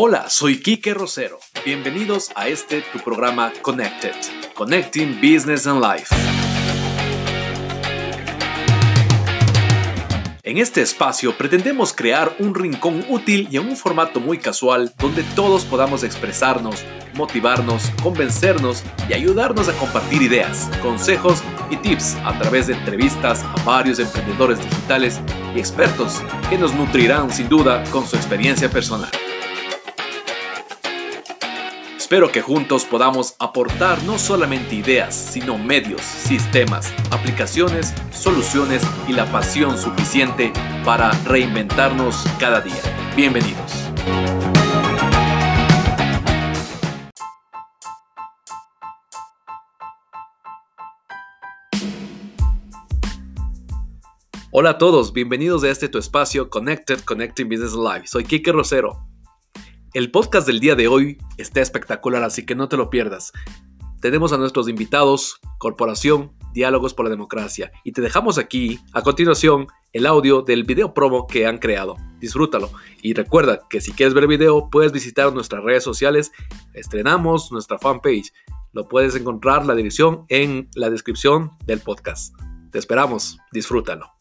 Hola, soy Kike Rosero. Bienvenidos a este tu programa Connected, Connecting Business and Life. En este espacio pretendemos crear un rincón útil y en un formato muy casual donde todos podamos expresarnos, motivarnos, convencernos y ayudarnos a compartir ideas, consejos y tips a través de entrevistas a varios emprendedores digitales y expertos que nos nutrirán sin duda con su experiencia personal. Espero que juntos podamos aportar no solamente ideas, sino medios, sistemas, aplicaciones, soluciones y la pasión suficiente para reinventarnos cada día. Bienvenidos. Hola a todos, bienvenidos a este tu espacio Connected Connecting Business Live. Soy Kike Rosero el podcast del día de hoy está espectacular, así que no te lo pierdas. Tenemos a nuestros invitados, Corporación Diálogos por la Democracia, y te dejamos aquí, a continuación, el audio del video promo que han creado. Disfrútalo. Y recuerda que si quieres ver el video, puedes visitar nuestras redes sociales. Estrenamos nuestra fanpage. Lo puedes encontrar la dirección en la descripción del podcast. Te esperamos. Disfrútalo.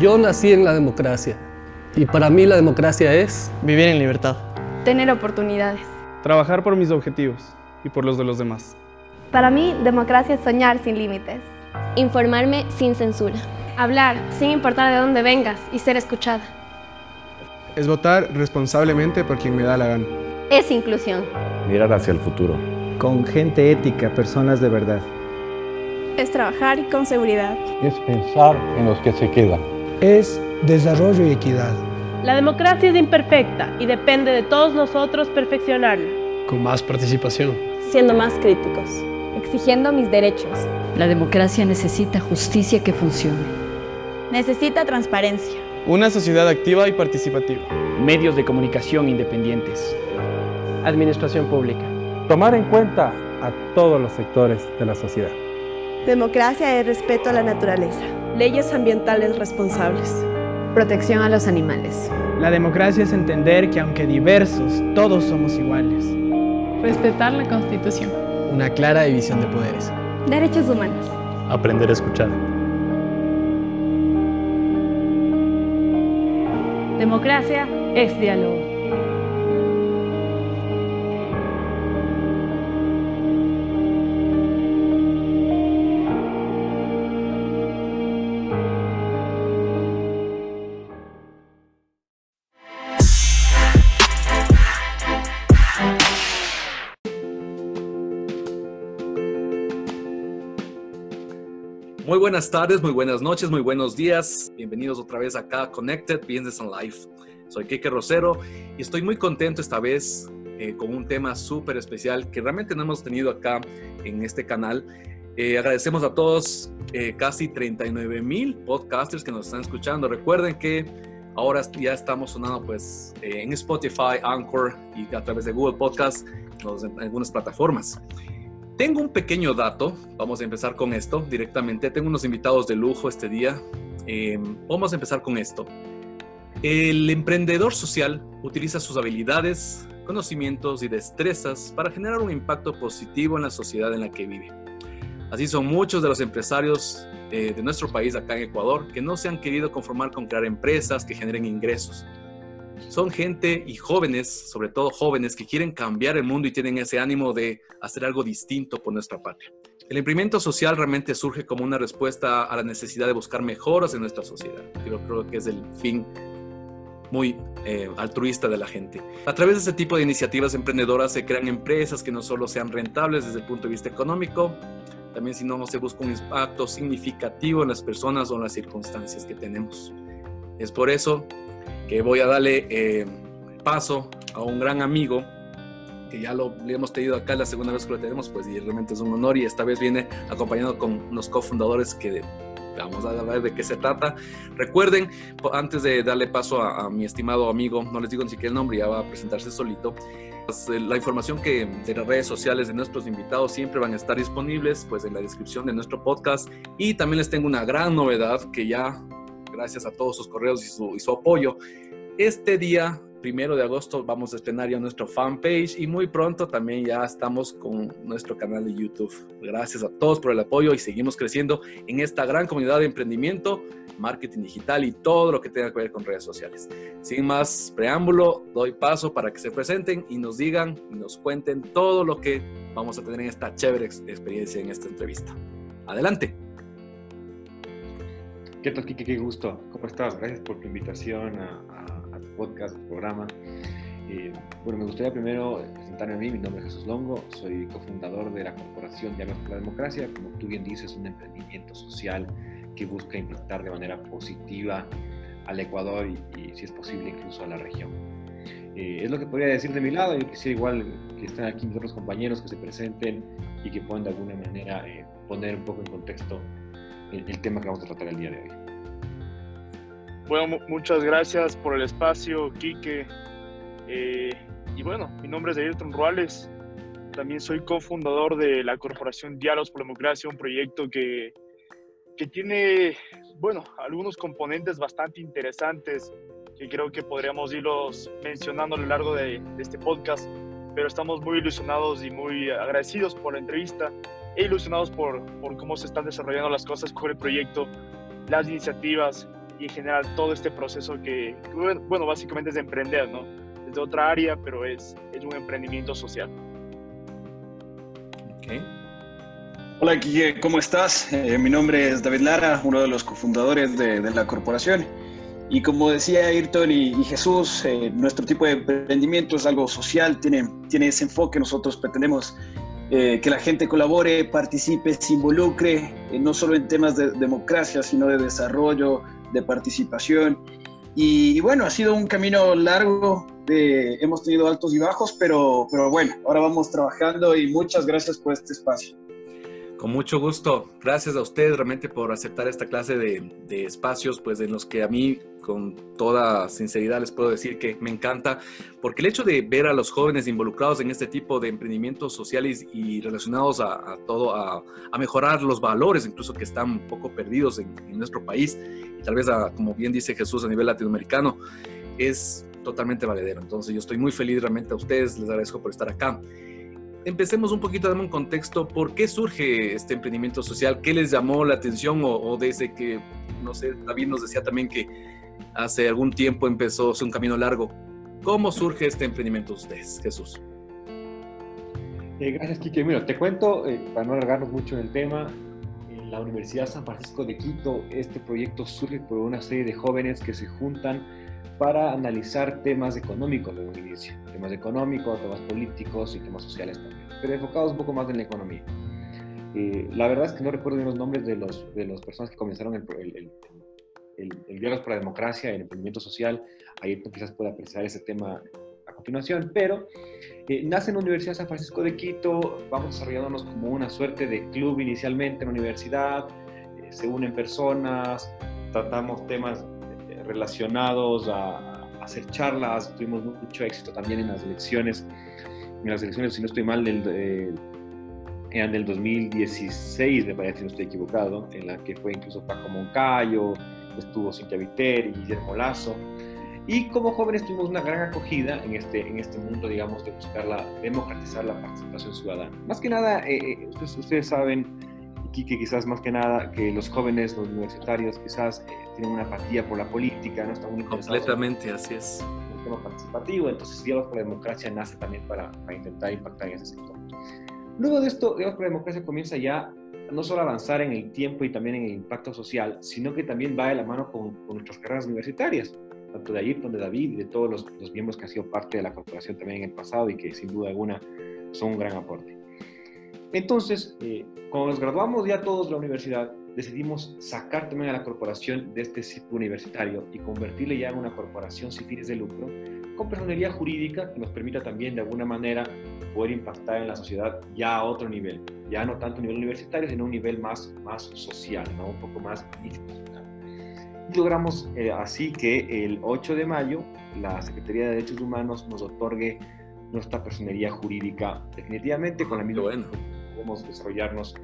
Yo nací en la democracia y para mí la democracia es vivir en libertad, tener oportunidades, trabajar por mis objetivos y por los de los demás. Para mí, democracia es soñar sin límites, informarme sin censura, hablar sin importar de dónde vengas y ser escuchada. Es votar responsablemente por quien me da la gana. Es inclusión. Mirar hacia el futuro. Con gente ética, personas de verdad. Es trabajar con seguridad. Es pensar en los que se quedan es desarrollo y equidad. La democracia es imperfecta y depende de todos nosotros perfeccionarla. Con más participación. Siendo más críticos. Exigiendo mis derechos. La democracia necesita justicia que funcione. Necesita transparencia. Una sociedad activa y participativa. Medios de comunicación independientes. Administración pública. Tomar en cuenta a todos los sectores de la sociedad. Democracia es respeto a la naturaleza. Leyes ambientales responsables. Protección a los animales. La democracia es entender que aunque diversos, todos somos iguales. Respetar la Constitución. Una clara división de poderes. Derechos humanos. Aprender a escuchar. Democracia es diálogo. Buenas tardes, muy buenas noches, muy buenos días. Bienvenidos otra vez acá a Connected Business and Life. Soy Kike Rosero y estoy muy contento esta vez eh, con un tema súper especial que realmente no hemos tenido acá en este canal. Eh, agradecemos a todos, eh, casi 39 mil podcasters que nos están escuchando. Recuerden que ahora ya estamos sonando pues en Spotify, Anchor y a través de Google Podcast, en algunas plataformas. Tengo un pequeño dato, vamos a empezar con esto directamente. Tengo unos invitados de lujo este día. Eh, vamos a empezar con esto. El emprendedor social utiliza sus habilidades, conocimientos y destrezas para generar un impacto positivo en la sociedad en la que vive. Así son muchos de los empresarios eh, de nuestro país acá en Ecuador que no se han querido conformar con crear empresas que generen ingresos son gente y jóvenes, sobre todo jóvenes, que quieren cambiar el mundo y tienen ese ánimo de hacer algo distinto por nuestra patria. El emprendimiento social realmente surge como una respuesta a la necesidad de buscar mejoras en nuestra sociedad. Yo creo que es el fin muy eh, altruista de la gente. A través de este tipo de iniciativas emprendedoras se crean empresas que no solo sean rentables desde el punto de vista económico, también si no se busca un impacto significativo en las personas o en las circunstancias que tenemos. Es por eso que voy a darle eh, paso a un gran amigo que ya lo le hemos tenido acá la segunda vez que lo tenemos, pues y realmente es un honor y esta vez viene acompañado con unos cofundadores que vamos a ver de qué se trata. Recuerden, antes de darle paso a, mi estimado amigo, no les digo ni siquiera el nombre, ya va a presentarse solito. Pues, eh, la información que de las redes sociales de nuestros invitados siempre van a estar disponibles pues en la descripción de nuestro podcast y también les tengo una gran novedad que ya gracias a todos sus correos y su, y su apoyo. Este día primero de agosto vamos a estrenar ya nuestro fanpage y muy pronto también ya estamos con nuestro canal de YouTube. Gracias a todos por el apoyo y seguimos creciendo en esta gran comunidad de emprendimiento, marketing digital y todo lo que tenga que ver con redes sociales. Sin más preámbulo, doy paso para que se presenten y nos digan y nos cuenten todo lo que vamos a tener en esta chévere experiencia en esta entrevista. Adelante. ¿Qué tal, Kike? Qué gusto. ¿Cómo estás? Gracias por tu invitación a, a, a tu podcast, programa. Eh, bueno, me gustaría primero presentarme a mí. Mi nombre es Jesús Longo. Soy cofundador de la Corporación Diálogos por la Democracia. Como tú bien dices, un emprendimiento social que busca impactar de manera positiva al Ecuador y, y si es posible, incluso a la región. Eh, es lo que podría decir de mi lado. Yo quisiera igual que estén aquí mis otros compañeros que se presenten y que puedan de alguna manera eh, poner un poco en contexto el, tema que vamos a tratar el día de hoy. Bueno, muchas gracias por el espacio, Quique. Eh, y bueno, mi nombre es Ayrton Ruales. También soy cofundador de la Corporación Diálogos por la Democracia, un proyecto que, que tiene, bueno, algunos componentes bastante interesantes que creo que podríamos irlos mencionando a lo largo de este podcast, pero estamos muy ilusionados y muy agradecidos por la entrevista e ilusionados por, por cómo se están desarrollando las cosas con el proyecto, las iniciativas y en general todo este proceso que, bueno, básicamente es de emprender, ¿no? Es de otra área, pero es, es un emprendimiento social. Okay. Hola, Guille, ¿cómo estás? Eh, mi nombre es David Lara, uno de los cofundadores de, de la corporación. Y como decía Ayrton y, y Jesús, eh, nuestro tipo de emprendimiento es algo social, tiene, tiene ese enfoque. Nosotros pretendemos eh, que la gente colabore, participe, se involucre, eh, no solo en temas de democracia, sino de desarrollo, de participación. Y, bueno, ha sido un camino largo, hemos tenido altos y bajos, pero, pero bueno, ahora vamos trabajando y muchas gracias por este espacio. Con mucho gusto. Gracias a ustedes realmente por aceptar esta clase de, espacios, pues en los que a mí, con toda sinceridad, les puedo decir que me encanta, porque el hecho de ver a los jóvenes involucrados en este tipo de emprendimientos sociales y relacionados a, todo, a, mejorar los valores, incluso que están un poco perdidos en, nuestro país, y tal vez, como bien dice Jesús, a nivel latinoamericano, es totalmente valedero. Entonces yo estoy muy feliz realmente a ustedes, les agradezco por estar acá empecemos un poquito a dar un contexto. ¿Por qué surge este emprendimiento social? ¿Qué les llamó la atención? O, o, desde que, no sé, David nos decía también que hace algún tiempo empezó un camino largo. ¿Cómo surge este emprendimiento de ustedes, Jesús? Eh, gracias, Kike. Mira, te cuento, eh, para no alargarnos mucho en el tema, en la Universidad San Francisco de Quito, este proyecto surge por una serie de jóvenes que se juntan para analizar temas económicos de un inicio, temas económicos, temas políticos y temas sociales también, pero enfocados un poco más en la economía. Eh, la verdad es que no recuerdo bien los nombres de, los, de las personas que comenzaron el, el, el, el, el Diálogos por la Democracia, el emprendimiento social, ahí quizás pueda apreciar ese tema a continuación, pero eh, nace en la Universidad San Francisco de Quito, vamos desarrollándonos como una suerte de club inicialmente en la universidad, eh, se unen personas, tratamos temas relacionados a, a, hacer charlas, tuvimos mucho éxito también en las elecciones, en las elecciones, si no estoy mal, del, eh, eran del 2016, me parece, si no estoy equivocado, en la que fue incluso Paco Moncayo, estuvo Cintia Viteri, Guillermo Lazo, y como jóvenes tuvimos una gran acogida en este, en este mundo, digamos, de buscar la, democratizar la participación ciudadana. Más que nada, eh, eh ustedes, ustedes saben, que quizás más que nada que los jóvenes, los universitarios, quizás eh, tienen una apatía por la política, no están muy Completamente, así es. El tema participativo, entonces Diálogos por la Democracia nace también para, para, intentar impactar en ese sector. Luego de esto, Diálogos por la Democracia comienza ya no solo a avanzar en el tiempo y también en el impacto social, sino que también va de la mano con, con nuestras carreras universitarias, tanto de Ayrton, de David y de todos los, los miembros que han sido parte de la corporación también en el pasado y que sin duda alguna son un gran aporte. Entonces, eh, cuando nos graduamos ya todos de la universidad, decidimos sacar también a la corporación de este ciclo universitario y convertirle ya en una corporación sin fines de lucro, con personería jurídica que nos permita también de alguna manera poder impactar en la sociedad ya a otro nivel, ya no tanto a nivel universitario, sino a un nivel más, más social, ¿no? un poco más institucional. Y logramos eh, así que el 8 de mayo la Secretaría de Derechos Humanos nos otorgue nuestra personería jurídica definitivamente con la misma... Bueno podemos desarrollarnos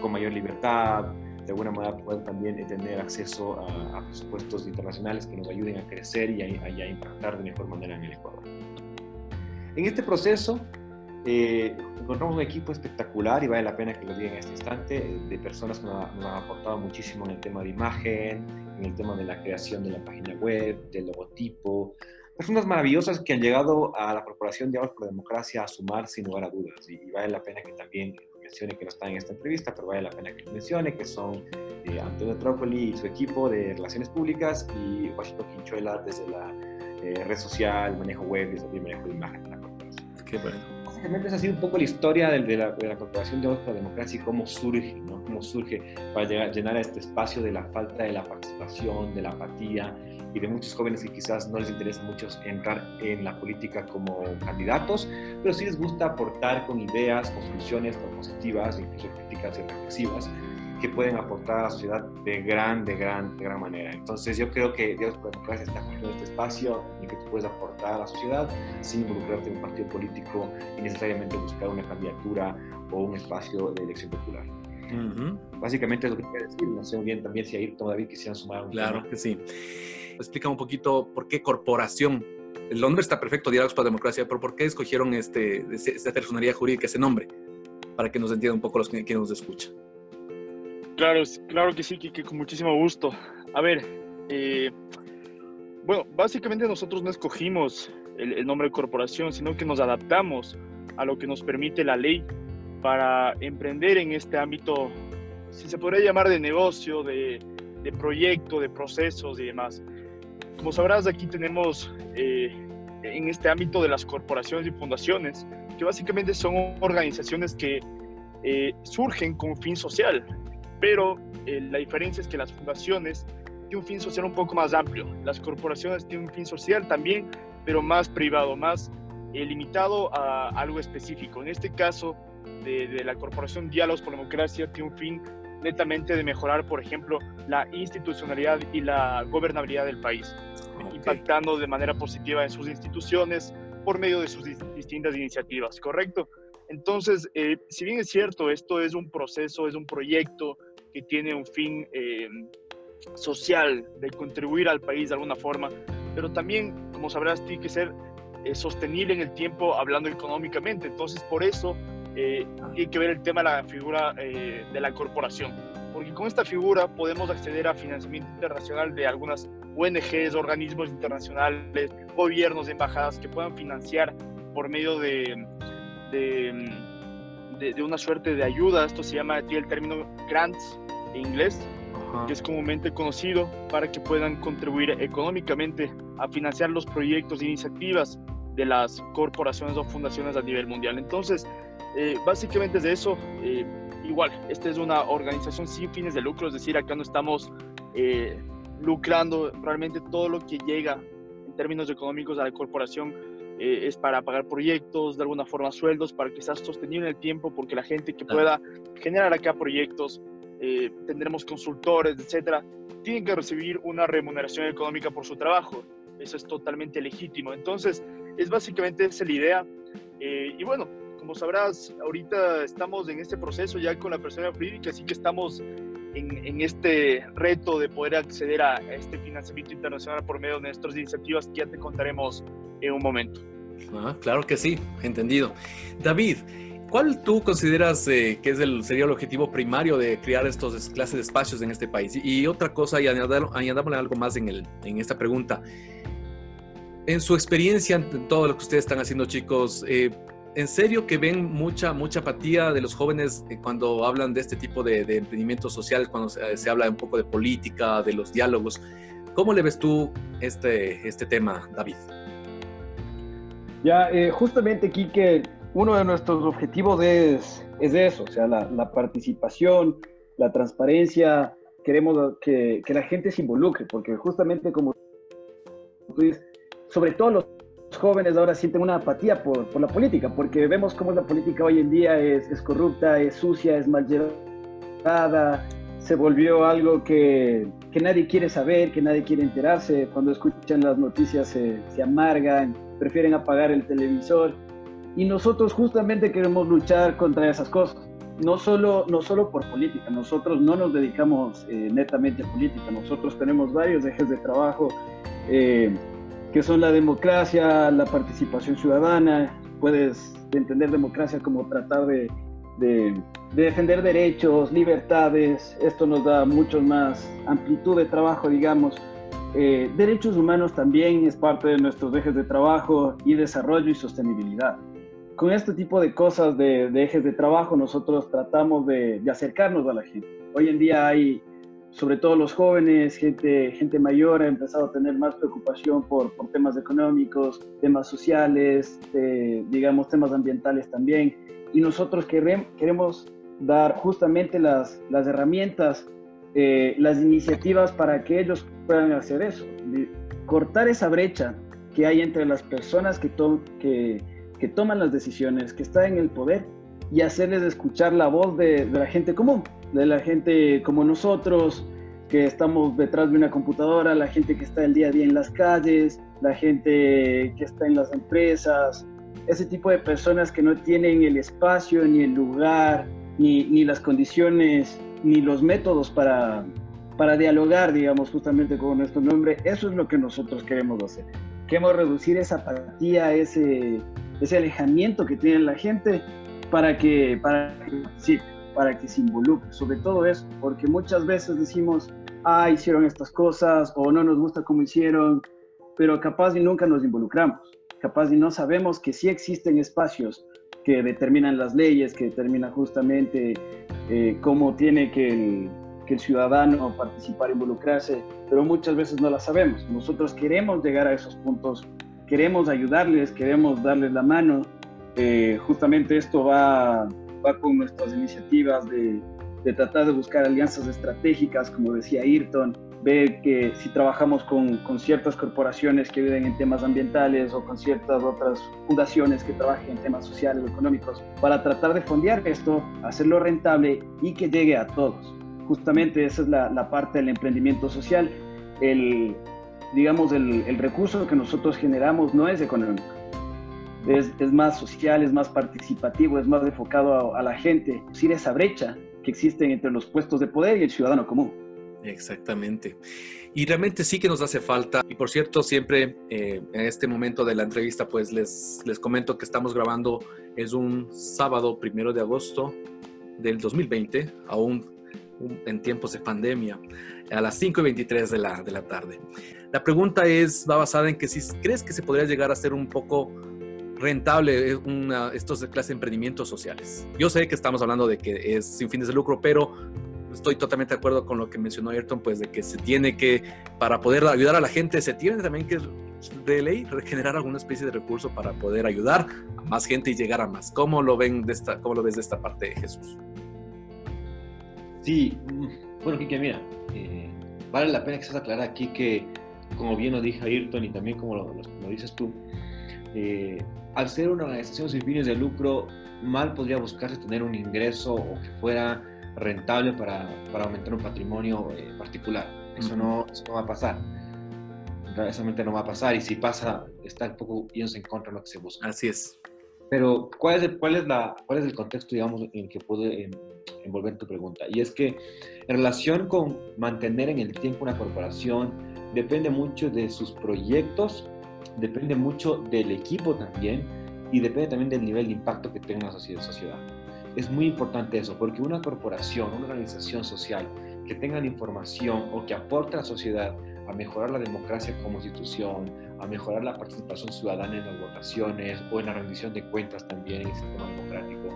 con mayor libertad, de alguna manera puedan también tener acceso a, presupuestos internacionales que nos ayuden a crecer y a, impactar de mejor manera en el Ecuador. En este proceso eh, encontramos un equipo espectacular y vale la pena que lo diga en este instante, de personas que nos, nos, han aportado muchísimo en el tema de imagen, en el tema de la creación de la página web, del logotipo, personas maravillosas que han llegado a la Corporación de Diálogos por la Democracia a sumar sin lugar a dudas y, vale la pena que también mencione que no están en esta entrevista, pero vale la pena que mencione que son eh, Antonio Trócoli y su equipo de Relaciones Públicas y Washington Quinchuela desde la eh, red social, manejo web y manejo de imagen de la corporación. Qué bueno. Básicamente esa ha sido un poco la historia de, la, de la, Corporación de la Democracia y cómo surge, ¿no? cómo surge para llegar, llenar este espacio de la falta de la participación, de la apatía y de muchos jóvenes que quizás no les interesa mucho entrar en la política como candidatos, pero sí les gusta aportar con ideas, con soluciones propositivas, incluso críticas y reflexivas, que pueden aportar a la sociedad de gran, de gran, de gran manera. Entonces yo creo que Dios por Democracia está en este espacio en que tú puedes aportar a la sociedad sin involucrarte en un partido político y necesariamente buscar una candidatura o un espacio de elección popular. Básicamente es lo que quiero decir. No sé muy bien también si ahí todavía quisieran sumar un Claro que sí. Explica un poquito por qué corporación. El nombre está perfecto, Diálogos para Democracia, pero ¿por qué escogieron este, esta personería jurídica, ese nombre? Para que nos entienda un poco los que, nos escuchan. Claro, claro que sí, que con muchísimo gusto. A ver, eh, bueno, básicamente nosotros no escogimos el, nombre de corporación, sino que nos adaptamos a lo que nos permite la ley para emprender en este ámbito, si se podría llamar de negocio, de, de proyecto, de procesos y demás. Como sabrás, aquí tenemos eh, en este ámbito de las corporaciones y fundaciones, que básicamente son organizaciones que eh, surgen con fin social, pero eh, la diferencia es que las fundaciones tienen un fin social un poco más amplio. Las corporaciones tienen un fin social también, pero más privado, más limitado a algo específico. En este caso, de, de, la Corporación Diálogos por la Democracia tiene un fin netamente de mejorar, por ejemplo, la institucionalidad y la gobernabilidad del país, impactando de manera positiva en sus instituciones por medio de sus distintas iniciativas, ¿correcto? Entonces, eh, si bien es cierto, esto es un proceso, es un proyecto que tiene un fin eh, social de contribuir al país de alguna forma, pero también, como sabrás, tiene que ser eh, sostenible en el tiempo hablando económicamente. Entonces, por eso eh, tiene que ver el tema de la figura eh, de la corporación, porque con esta figura podemos acceder a financiamiento internacional de algunas ONGs, organismos internacionales, gobiernos, embajadas que puedan financiar por medio de, de, de, una suerte de ayuda. Esto se llama, tiene el término grants en inglés, que es comúnmente conocido, para que puedan contribuir económicamente a financiar los proyectos e iniciativas de las corporaciones o fundaciones a nivel mundial. Entonces, eh, básicamente es de eso. Eh, igual, esta es una organización sin fines de lucro, es decir, acá no estamos eh, lucrando, realmente todo lo que llega en términos económicos a la corporación es para pagar proyectos, de alguna forma sueldos, para que sea sostenible en el tiempo, porque la gente que pueda generar acá proyectos, tendremos consultores, etcétera, tienen que recibir una remuneración económica por su trabajo. Eso es totalmente legítimo. Entonces, es básicamente esa la idea. y bueno, como sabrás, ahorita estamos en este proceso ya con la persona jurídica, así que estamos en, este reto de poder acceder a, este financiamiento internacional por medio de nuestras iniciativas que ya te contaremos en un momento. Ah, claro que sí, entendido. David, ¿cuál tú consideras eh, que es el, sería el objetivo primario de crear estos clases de espacios en este país? Y, otra cosa, y añadámosle algo más en, el, en esta pregunta. En su experiencia, en todo lo que ustedes están haciendo, chicos, eh, en serio que ven mucha, mucha apatía de los jóvenes eh, cuando hablan de este tipo de, emprendimiento social, cuando se, habla un poco de política, de los diálogos. ¿Cómo le ves tú este, este tema, David? Ya, eh, justamente, Quique, uno de nuestros objetivos es, es eso, o sea, la, la participación, la transparencia. Queremos que, que, la gente se involucre, porque justamente como tú dices, sobre todo los jóvenes ahora sienten una apatía por, por, la política, porque vemos cómo la política hoy en día es, es corrupta, es sucia, es mal llevada, se volvió algo que, que, nadie quiere saber, que nadie quiere enterarse, cuando escuchan las noticias se, se amargan, prefieren apagar el televisor, y nosotros justamente queremos luchar contra esas cosas. no solo, no solo por política, nosotros no nos dedicamos eh, netamente a política, nosotros tenemos varios ejes de trabajo eh, que son la democracia, la participación ciudadana, puedes entender democracia como tratar de, de, defender derechos, libertades, esto nos da mucho más amplitud de trabajo, digamos. Eh, derechos humanos también es parte de nuestros ejes de trabajo y desarrollo y sostenibilidad con este tipo de cosas, de, ejes de trabajo, nosotros tratamos de, acercarnos a la gente. Hoy en día hay, sobre todo los jóvenes, gente, gente mayor ha empezado a tener más preocupación por, por temas económicos, temas sociales, eh, digamos, temas ambientales también. Y nosotros queremos dar justamente las, las herramientas, eh, las iniciativas para que ellos puedan hacer eso, cortar esa brecha que hay entre las personas que, toman las decisiones, que está en el poder y hacerles escuchar la voz de, la gente común, de la gente como nosotros, que estamos detrás de una computadora, la gente que está el día a día en las calles, la gente que está en las empresas, ese tipo de personas que no tienen el espacio, ni el lugar, ni las condiciones, ni los métodos para, para dialogar, digamos, justamente con nuestro nombre. Eso es lo que nosotros queremos hacer. Queremos reducir esa apatía, ese, ese alejamiento que tiene la gente para que, para para que se involucre, sobre todo eso, porque muchas veces decimos, ah, hicieron estas cosas o no nos gusta cómo hicieron, pero capaz y nunca nos involucramos, capaz y no sabemos que sí existen espacios que determinan las leyes, que determinan justamente eh, cómo tiene que el, que el ciudadano participar, involucrarse, pero muchas veces no las sabemos. Nosotros queremos llegar a esos puntos queremos ayudarles, queremos darles la mano. Eh, justamente esto va, va con nuestras iniciativas de, de, tratar de buscar alianzas estratégicas, como decía Ayrton, ver que si trabajamos con, con, ciertas corporaciones que viven en temas ambientales o con ciertas otras fundaciones que trabajen en temas sociales o económicos, para tratar de fondear esto, hacerlo rentable y que llegue a todos. Justamente esa es la, la parte del emprendimiento social, el, digamos, el, el, recurso que nosotros generamos no es económico. Es, es, más social, es más participativo, es más enfocado a, a la gente, sin esa brecha que existe entre los puestos de poder y el ciudadano común. Exactamente. Y realmente sí que nos hace falta. Y por cierto, siempre eh, en este momento de la entrevista, pues les, les comento que estamos grabando, es un sábado primero de agosto del 2020, aún en tiempos de pandemia, a las 5 y 23 de la, de la tarde. La pregunta es, va basada en que si crees que se podría llegar a ser un poco rentable eh, una, estos de clase de emprendimientos sociales. Yo sé que estamos hablando de que es sin fines de lucro, pero estoy totalmente de acuerdo con lo que mencionó Ayrton, pues de que se tiene que, para poder ayudar a la gente, se tiene también que de ley regenerar alguna especie de recurso para poder ayudar a más gente y llegar a más. ¿Cómo lo ven de esta, cómo lo ves de esta parte Jesús? Sí, mm, bueno, Kike, mira, eh, vale la pena que se aclarar aquí que como bien lo dije Ayrton y también como lo, dices tú, eh, al ser una organización sin fines de lucro, mal podría buscarse tener un ingreso o que fuera rentable para, para aumentar un patrimonio eh, particular. Eso, no, eso no va a pasar. Realmente no va a pasar y si pasa, está un poco pienso en contra de lo que se busca. Así es. Pero, ¿cuál es el, cuál es la, cuál es el contexto, digamos, en que puede envolver tu pregunta? Y es que en relación con mantener en el tiempo una corporación, depende mucho de sus proyectos, depende mucho del equipo también y depende también del nivel de impacto que tenga la sociedad. Es muy importante eso, porque una corporación, una organización social que tenga la información o que aporte a la sociedad a mejorar la democracia como institución, a mejorar la participación ciudadana en las votaciones o en la rendición de cuentas también en el sistema democrático,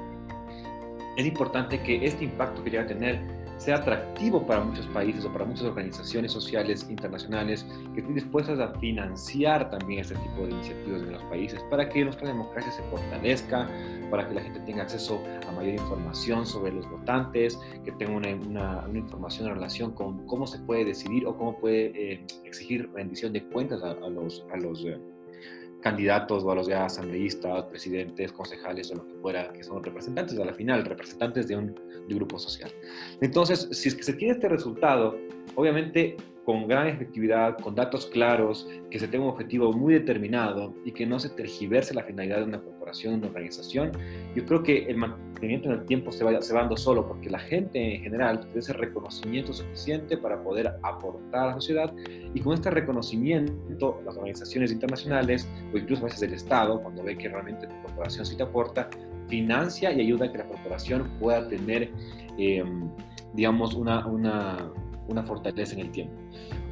es importante que este impacto que llega a tener sea atractivo para muchos países o para muchas organizaciones sociales internacionales que estén dispuestas a financiar también este tipo de iniciativas en los países para que nuestra democracia se fortalezca, para que la gente tenga acceso a mayor información sobre los votantes, que tenga una, una, información en relación con cómo se puede decidir o cómo puede eh, exigir rendición de cuentas a, los, a los eh, candidatos o a los ya asambleístas, presidentes, concejales o lo que fuera, que son representantes a la final, representantes de un, grupo social. Entonces, si es que se tiene este resultado, obviamente con gran efectividad, con datos claros, que se tenga un objetivo muy determinado y que no se tergiverse la finalidad de una corporación, de una organización, yo creo que el mantenimiento en el tiempo se va, se va dando solo, porque la gente en general tiene ese reconocimiento suficiente para poder aportar a la sociedad y con este reconocimiento las organizaciones internacionales o incluso a veces el Estado, cuando ve que realmente tu corporación sí te aporta, financia y ayuda a que la corporación pueda tener, eh, digamos, una, una una fortaleza en el tiempo.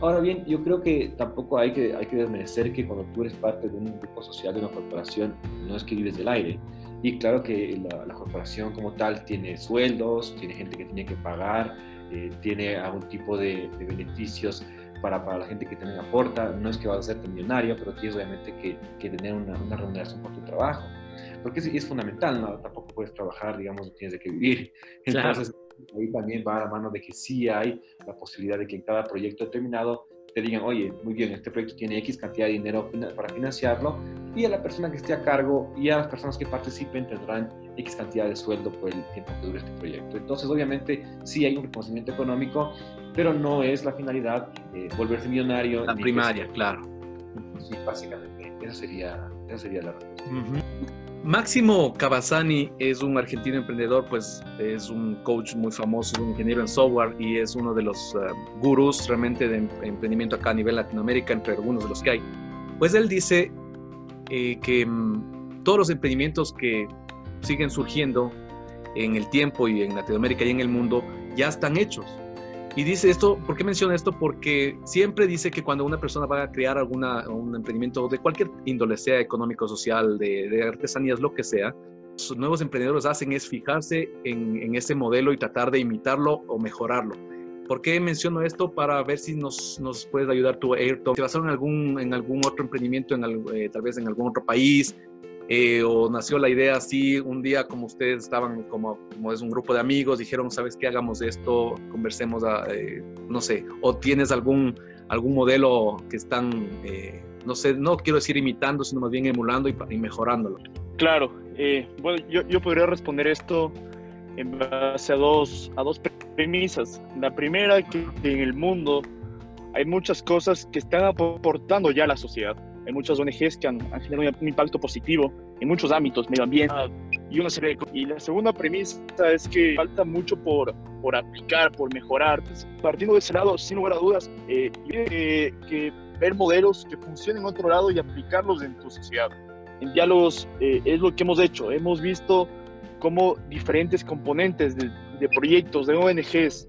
Ahora bien, yo creo que tampoco hay que, hay que desmerecer que cuando tú eres parte de un grupo social, de una corporación, no es que vives del aire. Y claro que la, corporación como tal tiene sueldos, tiene gente que tiene que pagar, eh, tiene algún tipo de, beneficios para, para, la gente que también aporta. No es que vas a ser millonario, pero tienes obviamente que, que tener una, una, remuneración por tu trabajo. Porque es, es fundamental, ¿no? Tampoco puedes trabajar, digamos, tienes de que vivir. Entonces, ahí también va a la mano de que sí hay la posibilidad de que en cada proyecto determinado te digan, oye, muy bien, este proyecto tiene X cantidad de dinero para financiarlo y a la persona que esté a cargo y a las personas que participen tendrán X cantidad de sueldo por el tiempo que dure este proyecto. Entonces, obviamente, sí hay un reconocimiento económico, pero no es la finalidad de volverse millonario. La primaria, claro. Sí, básicamente, esa sería, esa sería la respuesta. Máximo Cavazzani es un argentino emprendedor, pues es un coach muy famoso, un ingeniero en software y es uno de los uh, gurús realmente de em-, emprendimiento acá a nivel Latinoamérica, entre algunos de los que hay. Pues él dice eh, que um, todos los emprendimientos que siguen surgiendo en el tiempo y en Latinoamérica y en el mundo ya están hechos. Y dice esto, ¿por qué menciona esto? Porque siempre dice que cuando una persona va a crear alguna, un emprendimiento de cualquier índole, sea económico, social, de, artesanías, lo que sea, los nuevos emprendedores hacen es fijarse en, ese modelo y tratar de imitarlo o mejorarlo. ¿Por qué menciono esto? Para ver si nos, nos puedes ayudar tú, Ayrton. ¿Te basaron en algún, en algún otro emprendimiento, en, eh, tal vez en algún otro país? Eh, o nació la idea así un día como ustedes estaban como, como es un grupo de amigos dijeron sabes qué hagamos esto conversemos eh, no sé o tienes algún algún modelo que están eh, no sé no quiero decir imitando sino más bien emulando y, y mejorándolo claro bueno yo, yo, podría responder esto en base a dos a dos premisas. La primera que en el mundo hay muchas cosas que están aportando ya a la sociedad hay muchas ONGs que han, generado un impacto positivo en muchos ámbitos, medio ambiente y una serie de Y la segunda premisa es que falta mucho por, por aplicar, por mejorar. partiendo de ese lado, sin lugar a dudas, eh, que, que, ver modelos que funcionen en otro lado y aplicarlos en tu sociedad. En diálogos eh, es lo que hemos hecho. Hemos visto cómo diferentes componentes de, de proyectos, de ONGs,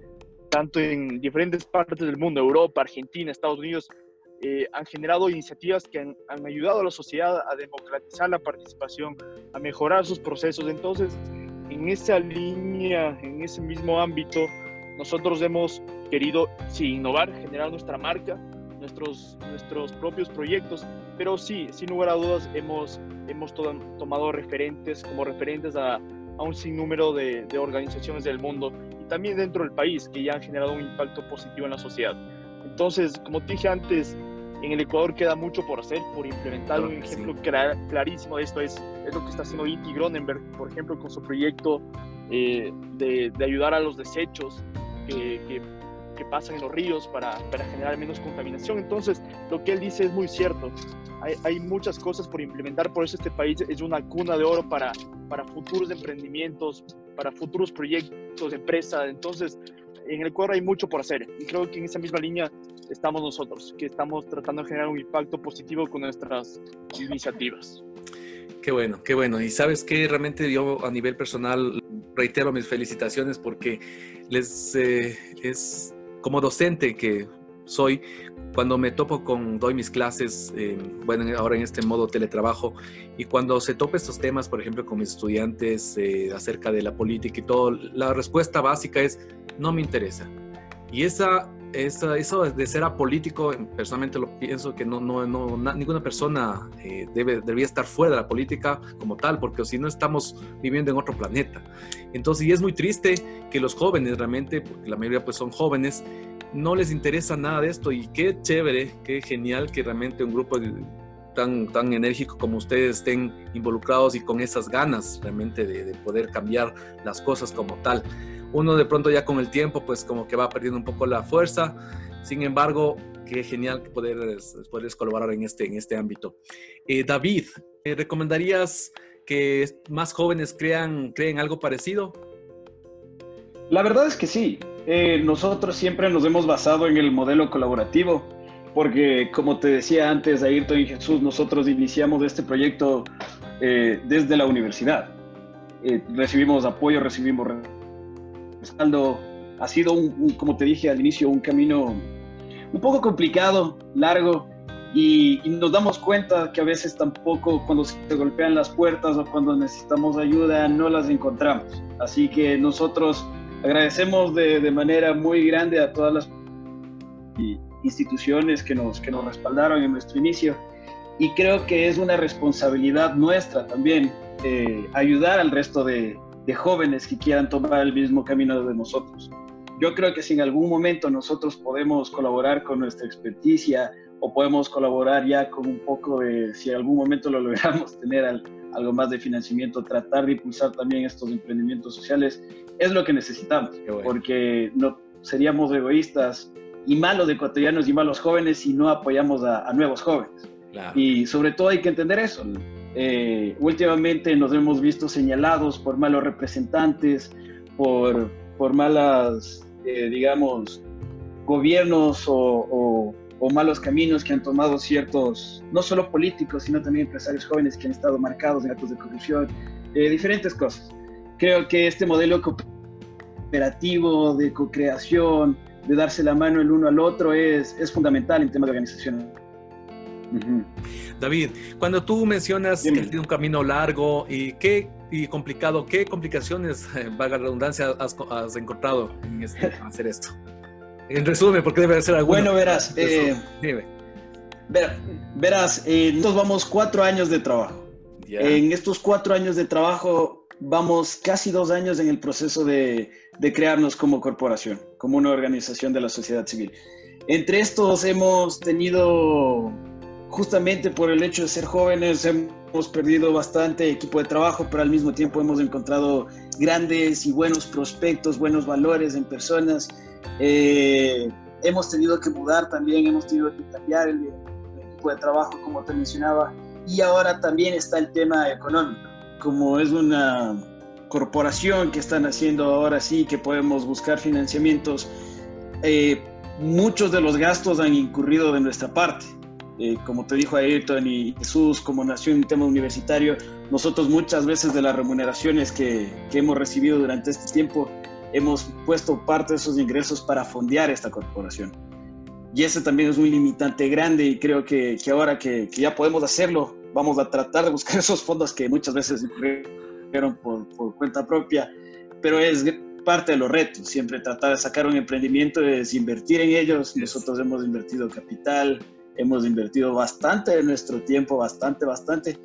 tanto en diferentes partes del mundo, Europa, Argentina, Estados Unidos, eh, han generado iniciativas que han, ayudado a la sociedad a democratizar la participación, a mejorar sus procesos. Entonces, en esa línea, en ese mismo ámbito, nosotros hemos querido, sí, innovar, generar nuestra marca, nuestros, nuestros propios proyectos, pero sí, sin lugar a dudas, hemos, hemos tomado referentes, como referentes a, a un sinnúmero de, de organizaciones del mundo y también dentro del país que ya han generado un impacto positivo en la sociedad. Entonces, como te dije antes, en el Ecuador queda mucho por hacer, por implementar un ejemplo clarísimo de esto es, es, lo que está haciendo Iti Gronenberg, por ejemplo, con su proyecto eh, de, de, ayudar a los desechos que, que, que pasan en los ríos para, para, generar menos contaminación. Entonces, lo que él dice es muy cierto. Hay, hay, muchas cosas por implementar, por eso este país es una cuna de oro para, para futuros emprendimientos, para futuros proyectos de empresa. Entonces, en el Ecuador hay mucho por hacer y creo que en esa misma línea estamos nosotros, que estamos tratando de generar un impacto positivo con nuestras iniciativas. Qué bueno, qué bueno. Y sabes que realmente yo a nivel personal reitero mis felicitaciones porque les eh, es como docente que soy, cuando me topo con, doy mis clases, eh, bueno, ahora en este modo teletrabajo, y cuando se topa estos temas, por ejemplo, con mis estudiantes eh, acerca de la política y todo, la respuesta básica es, no me interesa. Y esa, esa, eso de ser apolítico, personalmente lo pienso que no, no, no ninguna persona eh, debe, debería estar fuera de la política como tal, porque si no estamos viviendo en otro planeta. Entonces, y es muy triste que los jóvenes realmente, porque la mayoría pues son jóvenes, no les interesa nada de esto y qué chévere, qué genial que realmente un grupo tan, tan enérgico como ustedes estén involucrados y con esas ganas realmente de, de poder cambiar las cosas como tal. Uno de pronto ya con el tiempo, pues como que va perdiendo un poco la fuerza. Sin embargo, qué genial poder, poder colaborar en este, en este ámbito. Eh, David, eh, ¿recomendarías que más jóvenes crean, creen algo parecido? La verdad es que sí. Eh, nosotros siempre nos hemos basado en el modelo colaborativo, porque como te decía antes, Ayrton y Jesús, nosotros iniciamos este proyecto desde la universidad. recibimos apoyo, recibimos respaldo. Ha sido, un, como te dije al inicio, un camino un poco complicado, largo, y, nos damos cuenta que a veces tampoco cuando se golpean las puertas o cuando necesitamos ayuda no las encontramos. Así que nosotros agradecemos de, de manera muy grande a todas las instituciones que nos, que nos respaldaron en nuestro inicio y creo que es una responsabilidad nuestra también eh, ayudar al resto de, de jóvenes que quieran tomar el mismo camino de nosotros yo creo que si en algún momento nosotros podemos colaborar con nuestra experticia o podemos colaborar ya con un poco de, si en algún momento lo logramos tener algo más de financiamiento, tratar de impulsar también estos emprendimientos sociales, es lo que necesitamos, porque no seríamos egoístas y malos ecuatorianos y malos jóvenes si no apoyamos a, nuevos jóvenes. Y sobre todo hay que entender eso. Eh, últimamente nos hemos visto señalados por malos representantes, por, por malas eh, digamos, gobiernos o, malos caminos que han tomado ciertos, no solo políticos, sino también empresarios jóvenes que han estado marcados en actos de corrupción, eh, diferentes cosas. Creo que este modelo cooperativo de co-creación, de darse la mano el uno al otro, es, es fundamental en temas de organización. David, cuando tú mencionas que tiene un camino largo y qué y complicado, ¿qué complicaciones, eh, valga la redundancia, has, encontrado en este, hacer esto? En resumen, porque debe ser algo. Bueno, verás, eh, verás, eh, nosotros vamos cuatro años de trabajo. En estos cuatro años de trabajo vamos casi dos años en el proceso de, de crearnos como corporación, como una organización de la sociedad civil. Entre estos hemos tenido justamente por el hecho de ser jóvenes hemos perdido bastante equipo de trabajo, pero al mismo tiempo hemos encontrado grandes y buenos prospectos, buenos valores en personas. Eh, hemos tenido que mudar también, hemos tenido que cambiar el, equipo de trabajo, como te mencionaba, y ahora también está el tema económico. Como es una corporación que están haciendo ahora sí, que podemos buscar financiamientos, eh, muchos de los gastos han incurrido de nuestra parte eh, como te dijo Ayrton y Jesús, como nació en un tema universitario, nosotros muchas veces de las remuneraciones que, que, hemos recibido durante este tiempo, hemos puesto parte de esos ingresos para fondear esta corporación. Y ese también es un limitante grande y creo que, que ahora que, que, ya podemos hacerlo, vamos a tratar de buscar esos fondos que muchas veces incurrieron por, por cuenta propia, pero es parte de los retos, siempre tratar de sacar un emprendimiento es invertir en ellos. Nosotros hemos invertido capital, hemos invertido bastante de nuestro tiempo, bastante, bastante.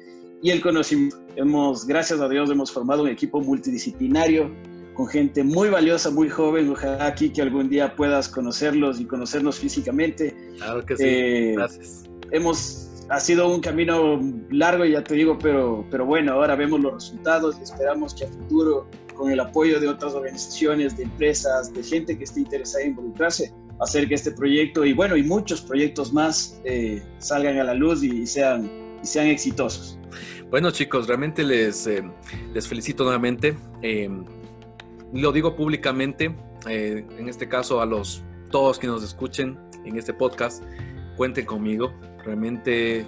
Y el conocimiento, hemos, gracias a Dios, hemos formado un equipo multidisciplinario con gente muy valiosa, muy joven. Ojalá aquí que algún día puedas conocerlos y conocernos físicamente. Claro que sí. Eh, gracias. Hemos, ha sido un camino largo, ya te digo, pero, pero bueno, ahora vemos los resultados y esperamos que a futuro, con el apoyo de otras organizaciones, de empresas, de gente que esté interesada en involucrarse, hacer que este proyecto y bueno, y muchos proyectos más eh, salgan a la luz y, sean, y sean exitosos. Bueno chicos, realmente les, eh, les felicito nuevamente. Eh, lo digo públicamente, en este caso a los todos que nos escuchen en este podcast, cuenten conmigo. Realmente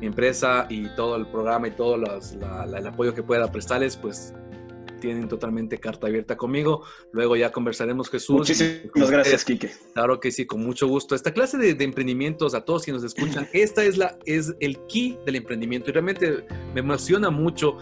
mi empresa y todo el programa y todo el apoyo que pueda prestarles, pues tienen totalmente carta abierta conmigo. Luego ya conversaremos, Jesús. Muchísimas gracias, Quique. Claro que sí, con mucho gusto. Esta clase de, emprendimientos, a todos quienes nos escuchan, esta es, la, es el key del emprendimiento y realmente me emociona mucho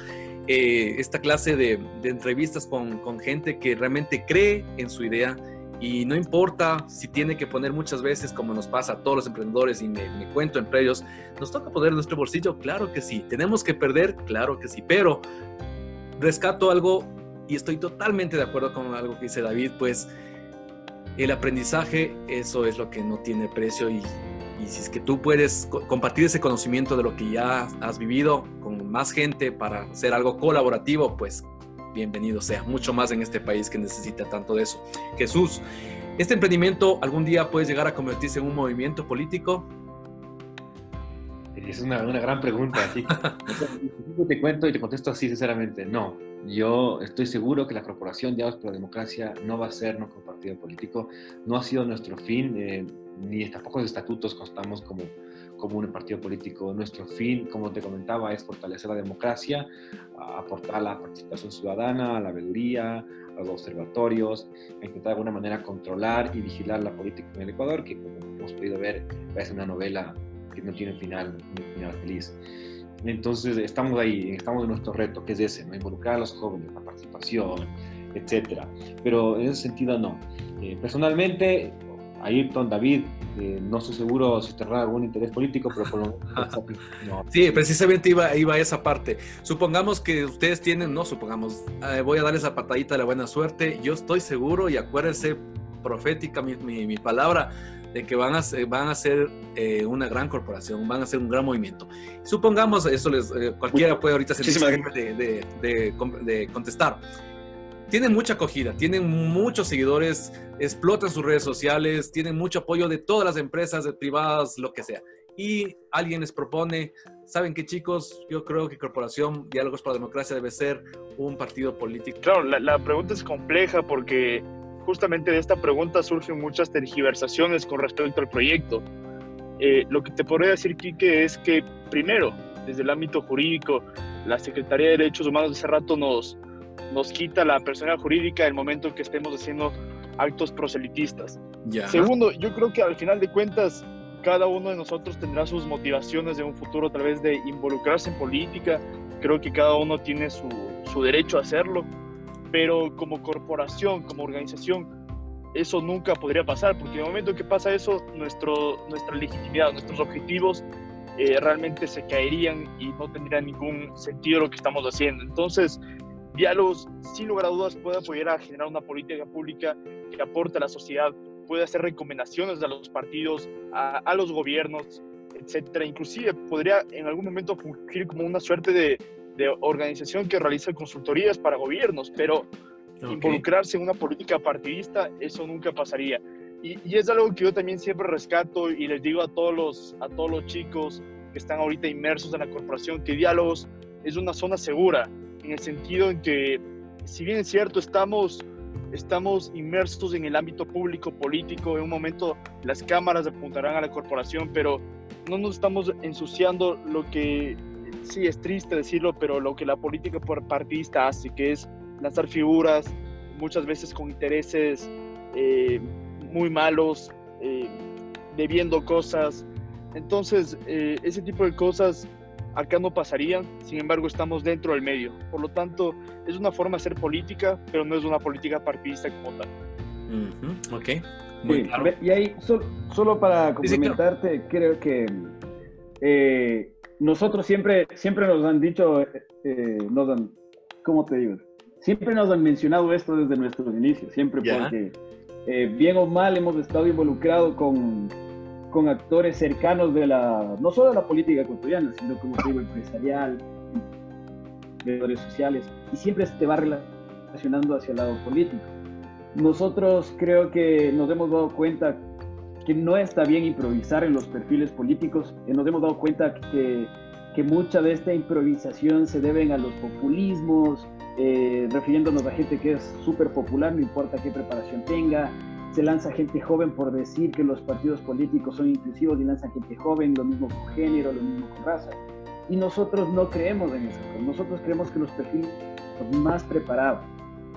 eh, esta clase de, entrevistas con, con gente que realmente cree en su idea y no importa si tiene que poner muchas veces, como nos pasa a todos los emprendedores, y me, me, cuento entre ellos, nos toca poner nuestro bolsillo, claro que sí. Tenemos que perder, claro que sí. Pero rescato algo y estoy totalmente de acuerdo con algo que dice David, pues el aprendizaje, eso es lo que no tiene precio y, si es que tú puedes compartir ese conocimiento de lo que ya has vivido con más gente para hacer algo colaborativo, pues bienvenido sea, mucho más en este país que necesita tanto de eso. Jesús, ¿este emprendimiento algún día puede llegar a convertirse en un movimiento político? Es una, una gran pregunta, así. te cuento y te contesto así sinceramente, no. Yo estoy seguro que la Corporación Diálogos por la Democracia no va a ser como partido político, no ha sido nuestro fin, eh, ni tampoco los estatutos constamos como, como un partido político. Nuestro fin, como te comentaba, es fortalecer la democracia, aportar la participación ciudadana, a la veeduría, a los observatorios, intentar de alguna manera controlar y vigilar la política en el Ecuador, que como hemos podido ver, parece una novela que no tiene final, un final feliz. Entonces estamos ahí, estamos en nuestro reto, que es ese, ¿no? involucrar a los jóvenes, la participación, etcétera. Pero en ese sentido no. Eh, personalmente, Ayrton, David, eh, no estoy seguro si tendrá algún interés político, pero por lo no. Sí, precisamente iba, iba a esa parte. Supongamos que ustedes tienen, no supongamos, eh, voy a darles la patadita de la buena suerte. Yo estoy seguro, y acuérdense, profética mi, mi, mi palabra, de que van a, van a ser eh, una gran corporación, van a ser un gran movimiento. Supongamos, eso les, eh, cualquiera puede ahorita sentirse de, de, de, de, contestar. Tienen mucha acogida, tienen muchos seguidores, explotan sus redes sociales, tienen mucho apoyo de todas las empresas privadas, lo que sea. Y alguien les propone, ¿saben qué chicos? Yo creo que Corporación Diálogos para la Democracia debe ser un partido político. Claro, la, la pregunta es compleja porque justamente de esta pregunta surgen muchas tergiversaciones con respecto al proyecto. Eh, lo que te podría decir, Quique, es que primero, desde el ámbito jurídico, la Secretaría de Derechos Humanos de hace rato nos, nos quita la personalidad jurídica el momento que estemos haciendo actos proselitistas. Ya. Segundo, yo creo que al final de cuentas, cada uno de nosotros tendrá sus motivaciones de un futuro a través de involucrarse en política. Creo que cada uno tiene su, su derecho a hacerlo pero como corporación, como organización, eso nunca podría pasar, porque en el momento que pasa eso, nuestro, nuestra legitimidad, nuestros objetivos eh, realmente se caerían y no tendría ningún sentido lo que estamos haciendo. Entonces, diálogos, sin lugar a dudas, puede apoyar a generar una política pública que aporte a la sociedad, puede hacer recomendaciones a los partidos, a, a los gobiernos, etcétera. Inclusive podría en algún momento fungir como una suerte de, de organización que realiza consultorías para gobiernos, pero okay. involucrarse en una política partidista, eso nunca pasaría. Y, y, es algo que yo también siempre rescato y les digo a todos, los, a todos los chicos que están ahorita inmersos en la corporación, que Diálogos es una zona segura, en el sentido en que, si bien es cierto, estamos, estamos inmersos en el ámbito público, político, en un momento las cámaras apuntarán a la corporación, pero no nos estamos ensuciando lo que sí es triste decirlo, pero lo que la política partidista hace, que es lanzar figuras, muchas veces con intereses eh, muy malos, eh, debiendo cosas. Entonces, eh, ese tipo de cosas acá no pasarían, sin embargo estamos dentro del medio. Por lo tanto, es una forma de hacer política, pero no es una política partidista como tal. Uh -huh. Ok, muy sí, claro. Y ahí, solo, solo para complementarte, sí, creo que eh, nosotros siempre, siempre nos han dicho, eh, nos han, ¿cómo te digo? Siempre nos han mencionado esto desde nuestros inicios, siempre yeah. porque eh, bien o mal hemos estado involucrados con, con actores cercanos de la, no solo de la política ecuatoriana, sino como te digo, empresarial, redes sociales, y siempre se te va relacionando hacia el lado político. Nosotros creo que nos hemos dado cuenta que no está bien improvisar en los perfiles políticos. Eh, nos hemos dado cuenta que, que, mucha de esta improvisación se deben a los populismos, eh, refiriéndonos a gente que es súper popular, no importa qué preparación tenga. Se lanza gente joven por decir que los partidos políticos son inclusivos y lanza gente joven, lo mismo con género, lo mismo con raza. Y nosotros no creemos en eso. Nosotros creemos que los perfiles más preparados.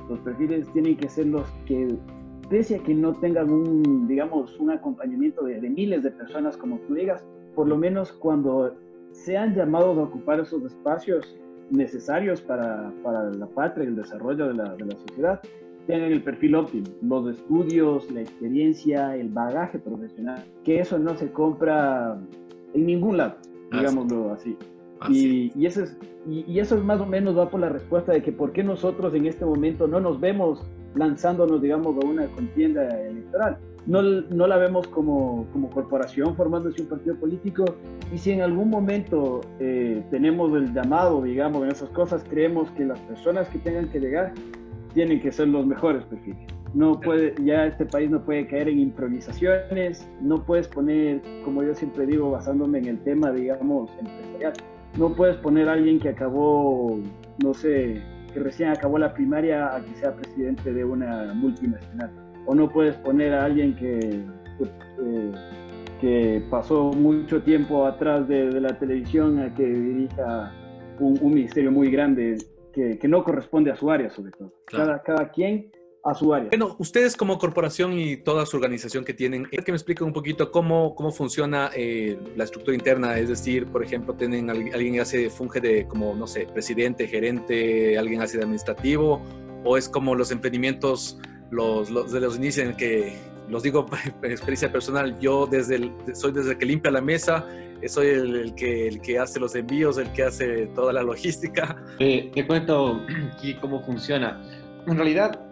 Los perfiles tienen que ser los que pese a que no tengan un, digamos, un acompañamiento de, de, miles de personas, como tú digas, por lo menos cuando sean llamados a ocupar esos espacios necesarios para, para la patria y el desarrollo de la, de la sociedad, tengan el perfil óptimo, los estudios, la experiencia, el bagaje profesional, que eso no se compra en ningún lado, digámoslo así. Y, y, eso es, y, y, eso es más o menos va por la respuesta de que por qué nosotros en este momento no nos vemos lanzándonos, digamos, a una contienda electoral. no, no la vemos como, como corporación formándose un partido político y si en algún momento eh, tenemos el llamado, digamos, en esas cosas, creemos que las personas que tengan que llegar tienen que ser los mejores perfiles. No puede, ya este país no puede caer en improvisaciones, no puedes poner, como yo siempre digo, basándome en el tema, digamos, empresarial, no puedes poner a alguien que acabó, no sé, que recién acabó la primaria a que sea presidente de una multinacional. O no puedes poner a alguien que, que, pasó mucho tiempo atrás de, la televisión a que dirija un, ministerio muy grande que, que, no corresponde a su área, sobre todo. Cada, cada quien a su área. Bueno, ustedes como corporación y toda su organización que tienen, que me expliquen un poquito cómo, cómo funciona eh, la estructura interna, es decir, por ejemplo, tienen alguien que hace, funge de como, no sé, presidente, gerente, alguien hace de administrativo, o es como los emprendimientos, los, los de los inicios en que, los digo por experiencia personal, yo desde el, soy desde el que limpia la mesa, soy el, que, el que hace los envíos, el que hace toda la logística. te cuento aquí cómo funciona. En realidad,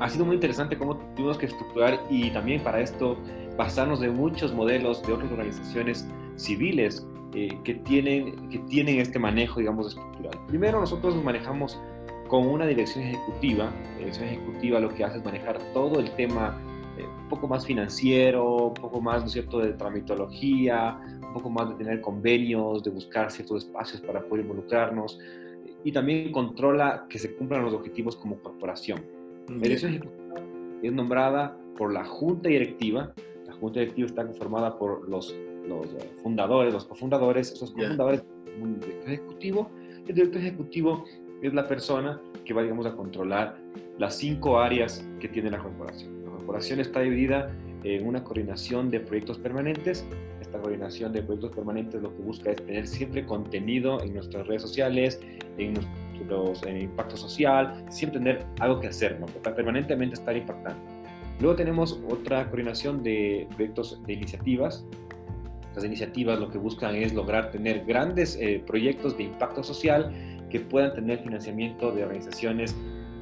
ha sido muy interesante cómo tuvimos que estructurar y también para esto basarnos de muchos modelos de otras organizaciones civiles eh, que, tienen, que tienen este manejo, digamos, estructural. Primero, nosotros nos manejamos con una dirección ejecutiva. La dirección ejecutiva lo que hace es manejar todo el tema eh, un poco más financiero, un poco más, ¿no es cierto?, de tramitología, un poco más de tener convenios, de buscar ciertos espacios para poder involucrarnos y también controla que se cumplan los objetivos como corporación. La dirección ejecutiva es nombrada por la junta directiva. La junta directiva está conformada por los, los eh, fundadores, los cofundadores, esos cofundadores un director ejecutivo. El director ejecutivo es la persona que va, digamos, a controlar las cinco áreas que tiene la corporación. La corporación está dividida en una coordinación de proyectos permanentes. Esta coordinación de proyectos permanentes lo que busca es tener siempre contenido en nuestras redes sociales, en nuestros los eh, impacto social, siempre tener algo que hacer, ¿no? permanentemente estar impactando. Luego tenemos otra coordinación de proyectos de iniciativas. Las iniciativas lo que buscan es lograr tener grandes eh, proyectos de impacto social que puedan tener financiamiento de organizaciones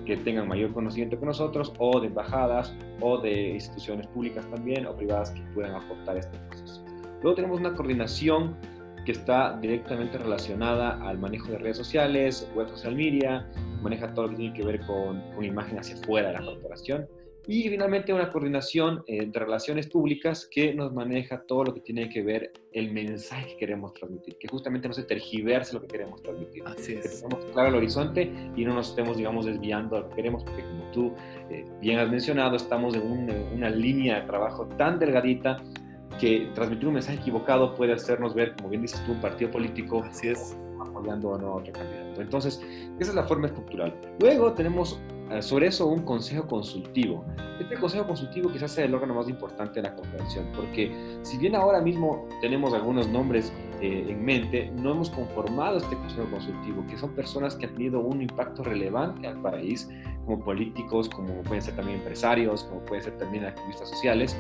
que tengan mayor conocimiento que nosotros, o de embajadas, o de instituciones públicas también, o privadas que puedan aportar este proceso. Luego tenemos una coordinación que está directamente relacionada al manejo de redes sociales, web social media, maneja todo lo que tiene que ver con, imagen hacia afuera de la corporación. Y finalmente una coordinación eh, de relaciones públicas que nos maneja todo lo que tiene que ver el mensaje que queremos transmitir, que justamente no se tergiverse lo que queremos transmitir. Así es. Que tengamos claro el horizonte y no nos estemos, digamos, desviando a lo que queremos, porque como tú eh, bien has mencionado, estamos en una línea de trabajo tan delgadita que transmitir un mensaje equivocado puede hacernos ver, como bien dices tú, un partido político Así es. apoyando o no a otro candidato. Entonces, esa es la forma estructural. Luego tenemos eh, sobre eso un consejo consultivo. Este consejo consultivo quizás sea el órgano más importante de la corporación, porque si bien ahora mismo tenemos algunos nombres eh, en mente, no hemos conformado este consejo consultivo, que son personas que han tenido un impacto relevante al país, como políticos, como pueden ser también empresarios, como pueden ser también activistas sociales,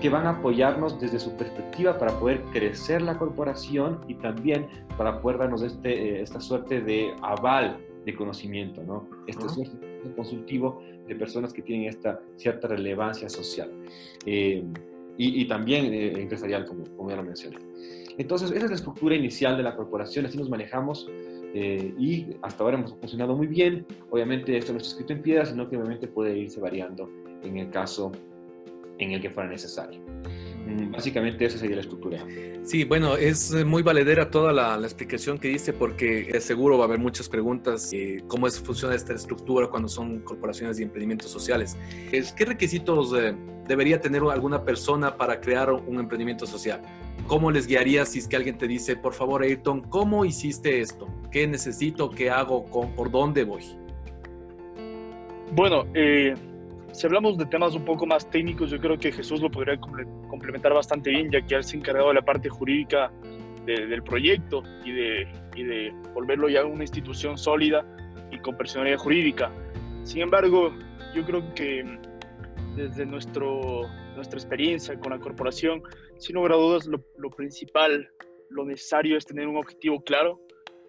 que van a apoyarnos desde su perspectiva para poder crecer la corporación y también para poder darnos este, eh, esta suerte de aval de conocimiento, ¿no? Este es un consultivo de personas que tienen esta cierta relevancia social eh, y, y, también eh, empresarial, como, como ya lo mencioné. Entonces, esa es la estructura inicial de la corporación, así nos manejamos y hasta ahora hemos funcionado muy bien. Obviamente esto no está escrito en piedra, sino que obviamente puede irse variando en el caso en el que fuera necesario. Mm, básicamente esa sería la estructura. Sí, bueno, es muy valedera toda la, explicación que dice porque seguro va a haber muchas preguntas eh, cómo es, funciona esta estructura cuando son corporaciones y emprendimientos sociales. ¿Qué requisitos eh, debería tener alguna persona para crear un emprendimiento social? ¿Cómo les guiaría si es que alguien te dice, por favor, Ayrton, ¿cómo hiciste esto? ¿Qué necesito? ¿Qué hago? ¿Por dónde voy? Bueno, eh, si hablamos de temas un poco más técnicos, yo creo que Jesús lo podría complementar bastante bien, ya que él se encargado de la parte jurídica del proyecto y de, y de volverlo ya una institución sólida y con personalidad jurídica. Sin embargo, yo creo que desde nuestro, nuestra experiencia con la corporación, sin lugar a dudas, lo, principal, lo necesario es tener un objetivo claro,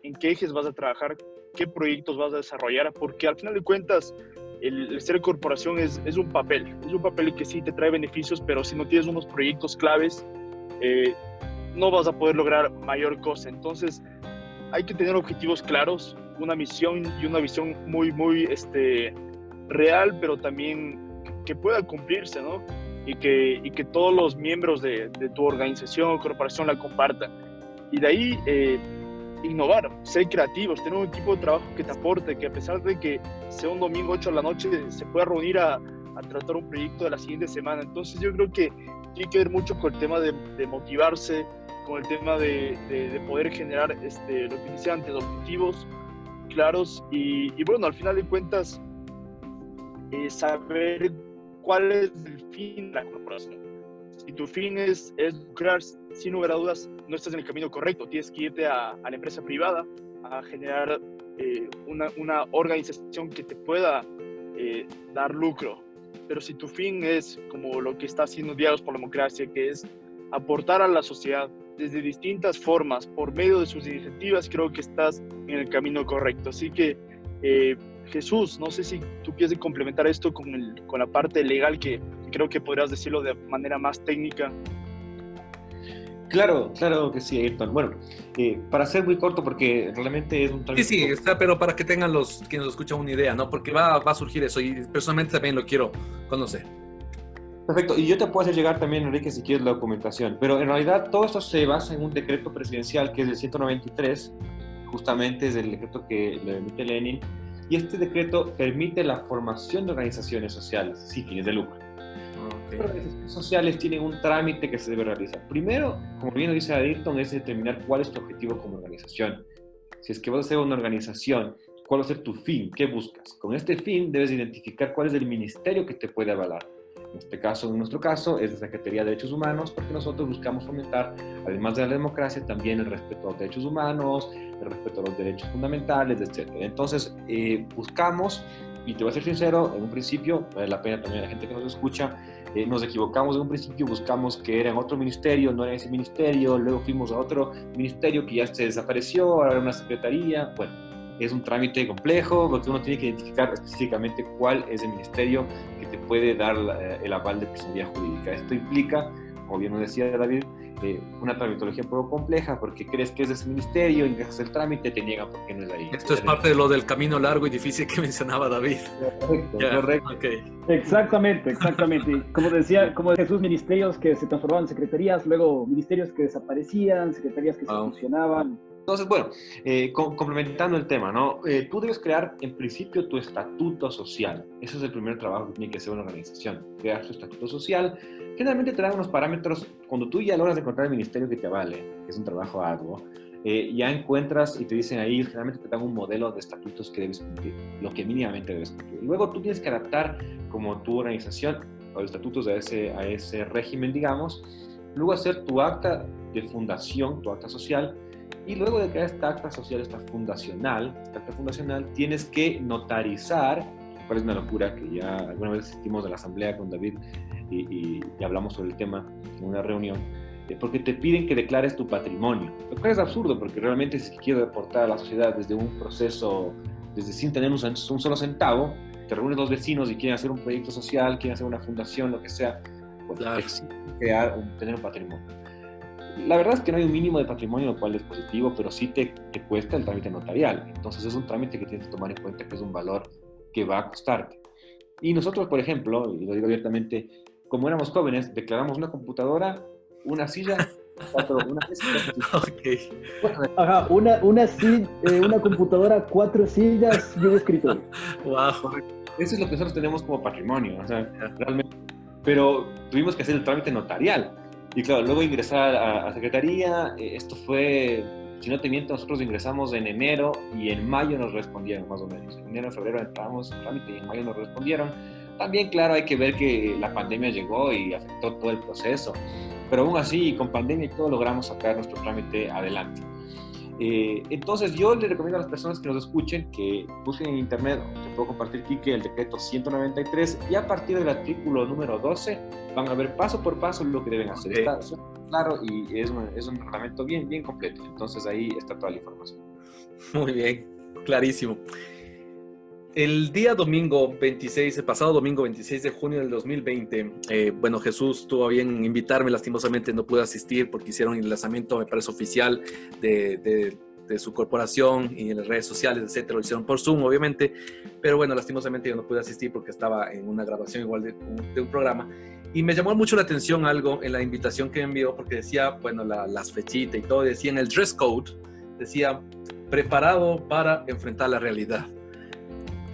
en qué ejes vas a trabajar, qué proyectos vas a desarrollar, porque al final de cuentas, el, ser corporación es, es, un papel, es un papel que sí te trae beneficios, pero si no tienes unos proyectos claves, eh, no vas a poder lograr mayor cosa. Entonces, hay que tener objetivos claros, una misión y una visión muy, muy este, real, pero también que pueda cumplirse, ¿no? Y que, y que todos los miembros de, de tu organización o corporación la compartan. Y de ahí, eh, innovar, ser creativos, tener un equipo de trabajo que te aporte, que a pesar de que sea un domingo 8 de la noche, se pueda reunir a, a tratar un proyecto de la siguiente semana. Entonces yo creo que tiene que ver mucho con el tema de, de motivarse, con el tema de, de, poder generar este, lo que dice antes, objetivos claros y, y bueno, al final de cuentas, eh, saber cuál es el fin de la corporación. Si tu fin es, es lucrar, sin lugar a dudas, no estás en el camino correcto. Tienes que irte a, a la empresa privada a generar eh, una, una, organización que te pueda eh, dar lucro. Pero si tu fin es como lo que está haciendo Diálogos por la Democracia, que es aportar a la sociedad desde distintas formas, por medio de sus iniciativas, creo que estás en el camino correcto. Así que, eh, Jesús, no sé si tú quieres complementar esto con, el, con la parte legal, que creo que podrías decirlo de manera más técnica. Claro, claro que sí, Ayrton. Bueno, eh, para ser muy corto, porque realmente es un Sí, sí, está, pero para que tengan los quienes lo escuchan una idea, ¿no? Porque va, va a surgir eso y personalmente también lo quiero conocer. Perfecto, y yo te puedo hacer llegar también, Enrique, si quieres la documentación, pero en realidad todo esto se basa en un decreto presidencial que es del 193, justamente es el decreto que le emite Lenin, y este decreto permite la formación de organizaciones sociales sin fines de lucro. Okay. Las organizaciones sociales tienen un trámite que se debe realizar. Primero, como bien lo dice Ayrton, es determinar cuál es tu objetivo como organización. Si es que vas a ser una organización, cuál va a ser tu fin, qué buscas. Con este fin debes identificar cuál es el ministerio que te puede avalar. En este caso, en nuestro caso, es la Secretaría de Derechos Humanos, porque nosotros buscamos fomentar, además de la democracia, también el respeto a los derechos humanos, el respeto a los derechos fundamentales, etc. Entonces, eh, buscamos, y te voy a ser sincero, en un principio, vale la pena también a la gente que nos escucha, eh, nos equivocamos en un principio, buscamos que era en otro ministerio, no era ese ministerio, luego fuimos a otro ministerio que ya se desapareció, ahora era una secretaría, bueno, es un trámite complejo porque uno tiene que identificar específicamente cuál es el ministerio que te puede dar la, el aval de personalidad jurídica. Esto implica, como bien nos decía David, eh, una tramitología un poco compleja porque crees que es de ese ministerio, ingresas el trámite, te niegan porque no es ahí. Esto es parte de lo del camino largo y difícil que mencionaba David. Correcto, yeah, correcto. Okay. Exactamente, exactamente. Como decía, como Jesús, ministerios que se transformaban en secretarías, luego ministerios que desaparecían, secretarías que wow. se fusionaban. Entonces, bueno, eh, com complementando el tema, ¿no? Eh, tú debes crear en principio tu estatuto social. Ese es el primer trabajo que tiene que hacer una organización, crear su estatuto social. Generalmente te dan unos parámetros, cuando tú ya logras encontrar el ministerio que te vale, que es un trabajo arduo, eh, ya encuentras y te dicen ahí, generalmente te dan un modelo de estatutos que debes cumplir, lo que mínimamente debes cumplir. Luego tú tienes que adaptar como tu organización o los estatutos a ese, a ese régimen, digamos, luego hacer tu acta de fundación, tu acta social, y luego de crear esta acta social, esta fundacional, esta acta fundacional, tienes que notarizar, cuál es una locura que ya alguna vez asistimos a la asamblea con David y, y, y hablamos sobre el tema en una reunión, eh, porque te piden que declares tu patrimonio, lo cual es absurdo porque realmente si quiero aportar a la sociedad desde un proceso, desde sin tener un, un solo centavo, te reúnes dos vecinos y quieren hacer un proyecto social, quieren hacer una fundación, lo que sea, pues claro. crear, un, tener un patrimonio. La verdad es que no hay un mínimo de patrimonio, lo cual es positivo, pero sí te, te, cuesta el trámite notarial. Entonces es un trámite que tienes que tomar en cuenta que es un valor que va a costarte. Y nosotros, por ejemplo, y lo digo abiertamente, como éramos jóvenes, declaramos una computadora, una silla, cuatro, una okay. Ajá, una, una, eh, una computadora, cuatro sillas y un escritorio. Wow. Eso es lo que nosotros tenemos como patrimonio, o sea, realmente. Pero tuvimos que hacer el trámite notarial. Y claro, luego ingresar a, Secretaría, eh, esto fue, si no te miento, nosotros ingresamos en enero y en mayo nos respondieron, más o menos. En enero, febrero entramos en trámite y en mayo nos respondieron. También, claro, hay que ver que la pandemia llegó y afectó todo el proceso. Pero aún así, con pandemia y todo, logramos sacar nuestro trámite adelante. Eh, entonces yo les recomiendo a las personas que nos escuchen que busquen en internet, te puedo compartir aquí que el decreto 193 y a partir del artículo número 12 van a ver paso por paso lo que deben hacer. Okay. Está claro y es un, es un reglamento bien, bien completo. Entonces ahí está toda la información. Muy bien, clarísimo. El día domingo 26, el pasado domingo 26 de junio del 2020, eh, bueno, Jesús tuvo bien invitarme, lastimosamente no pude asistir porque hicieron el lanzamiento, me parece, oficial de, su corporación y en las redes sociales, etcétera, lo hicieron por Zoom, obviamente, pero bueno, lastimosamente yo no pude asistir porque estaba en una grabación igual de, un programa. Y me llamó mucho la atención algo en la invitación que me envió, porque decía, bueno, la, las fechitas y todo, decía en el dress code, decía, preparado para enfrentar la realidad.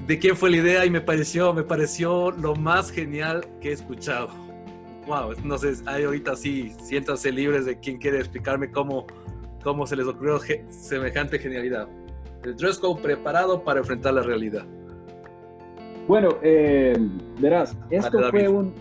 ¿De quién fue la idea? Y me pareció, me pareció lo más genial que he escuchado. Wow, no sé, hay ahorita sí, siéntanse libres de quien quiere explicarme cómo, cómo se les ocurrió semejante genialidad. El dress code preparado para enfrentar la realidad. Bueno, eh, verás, esto fue un,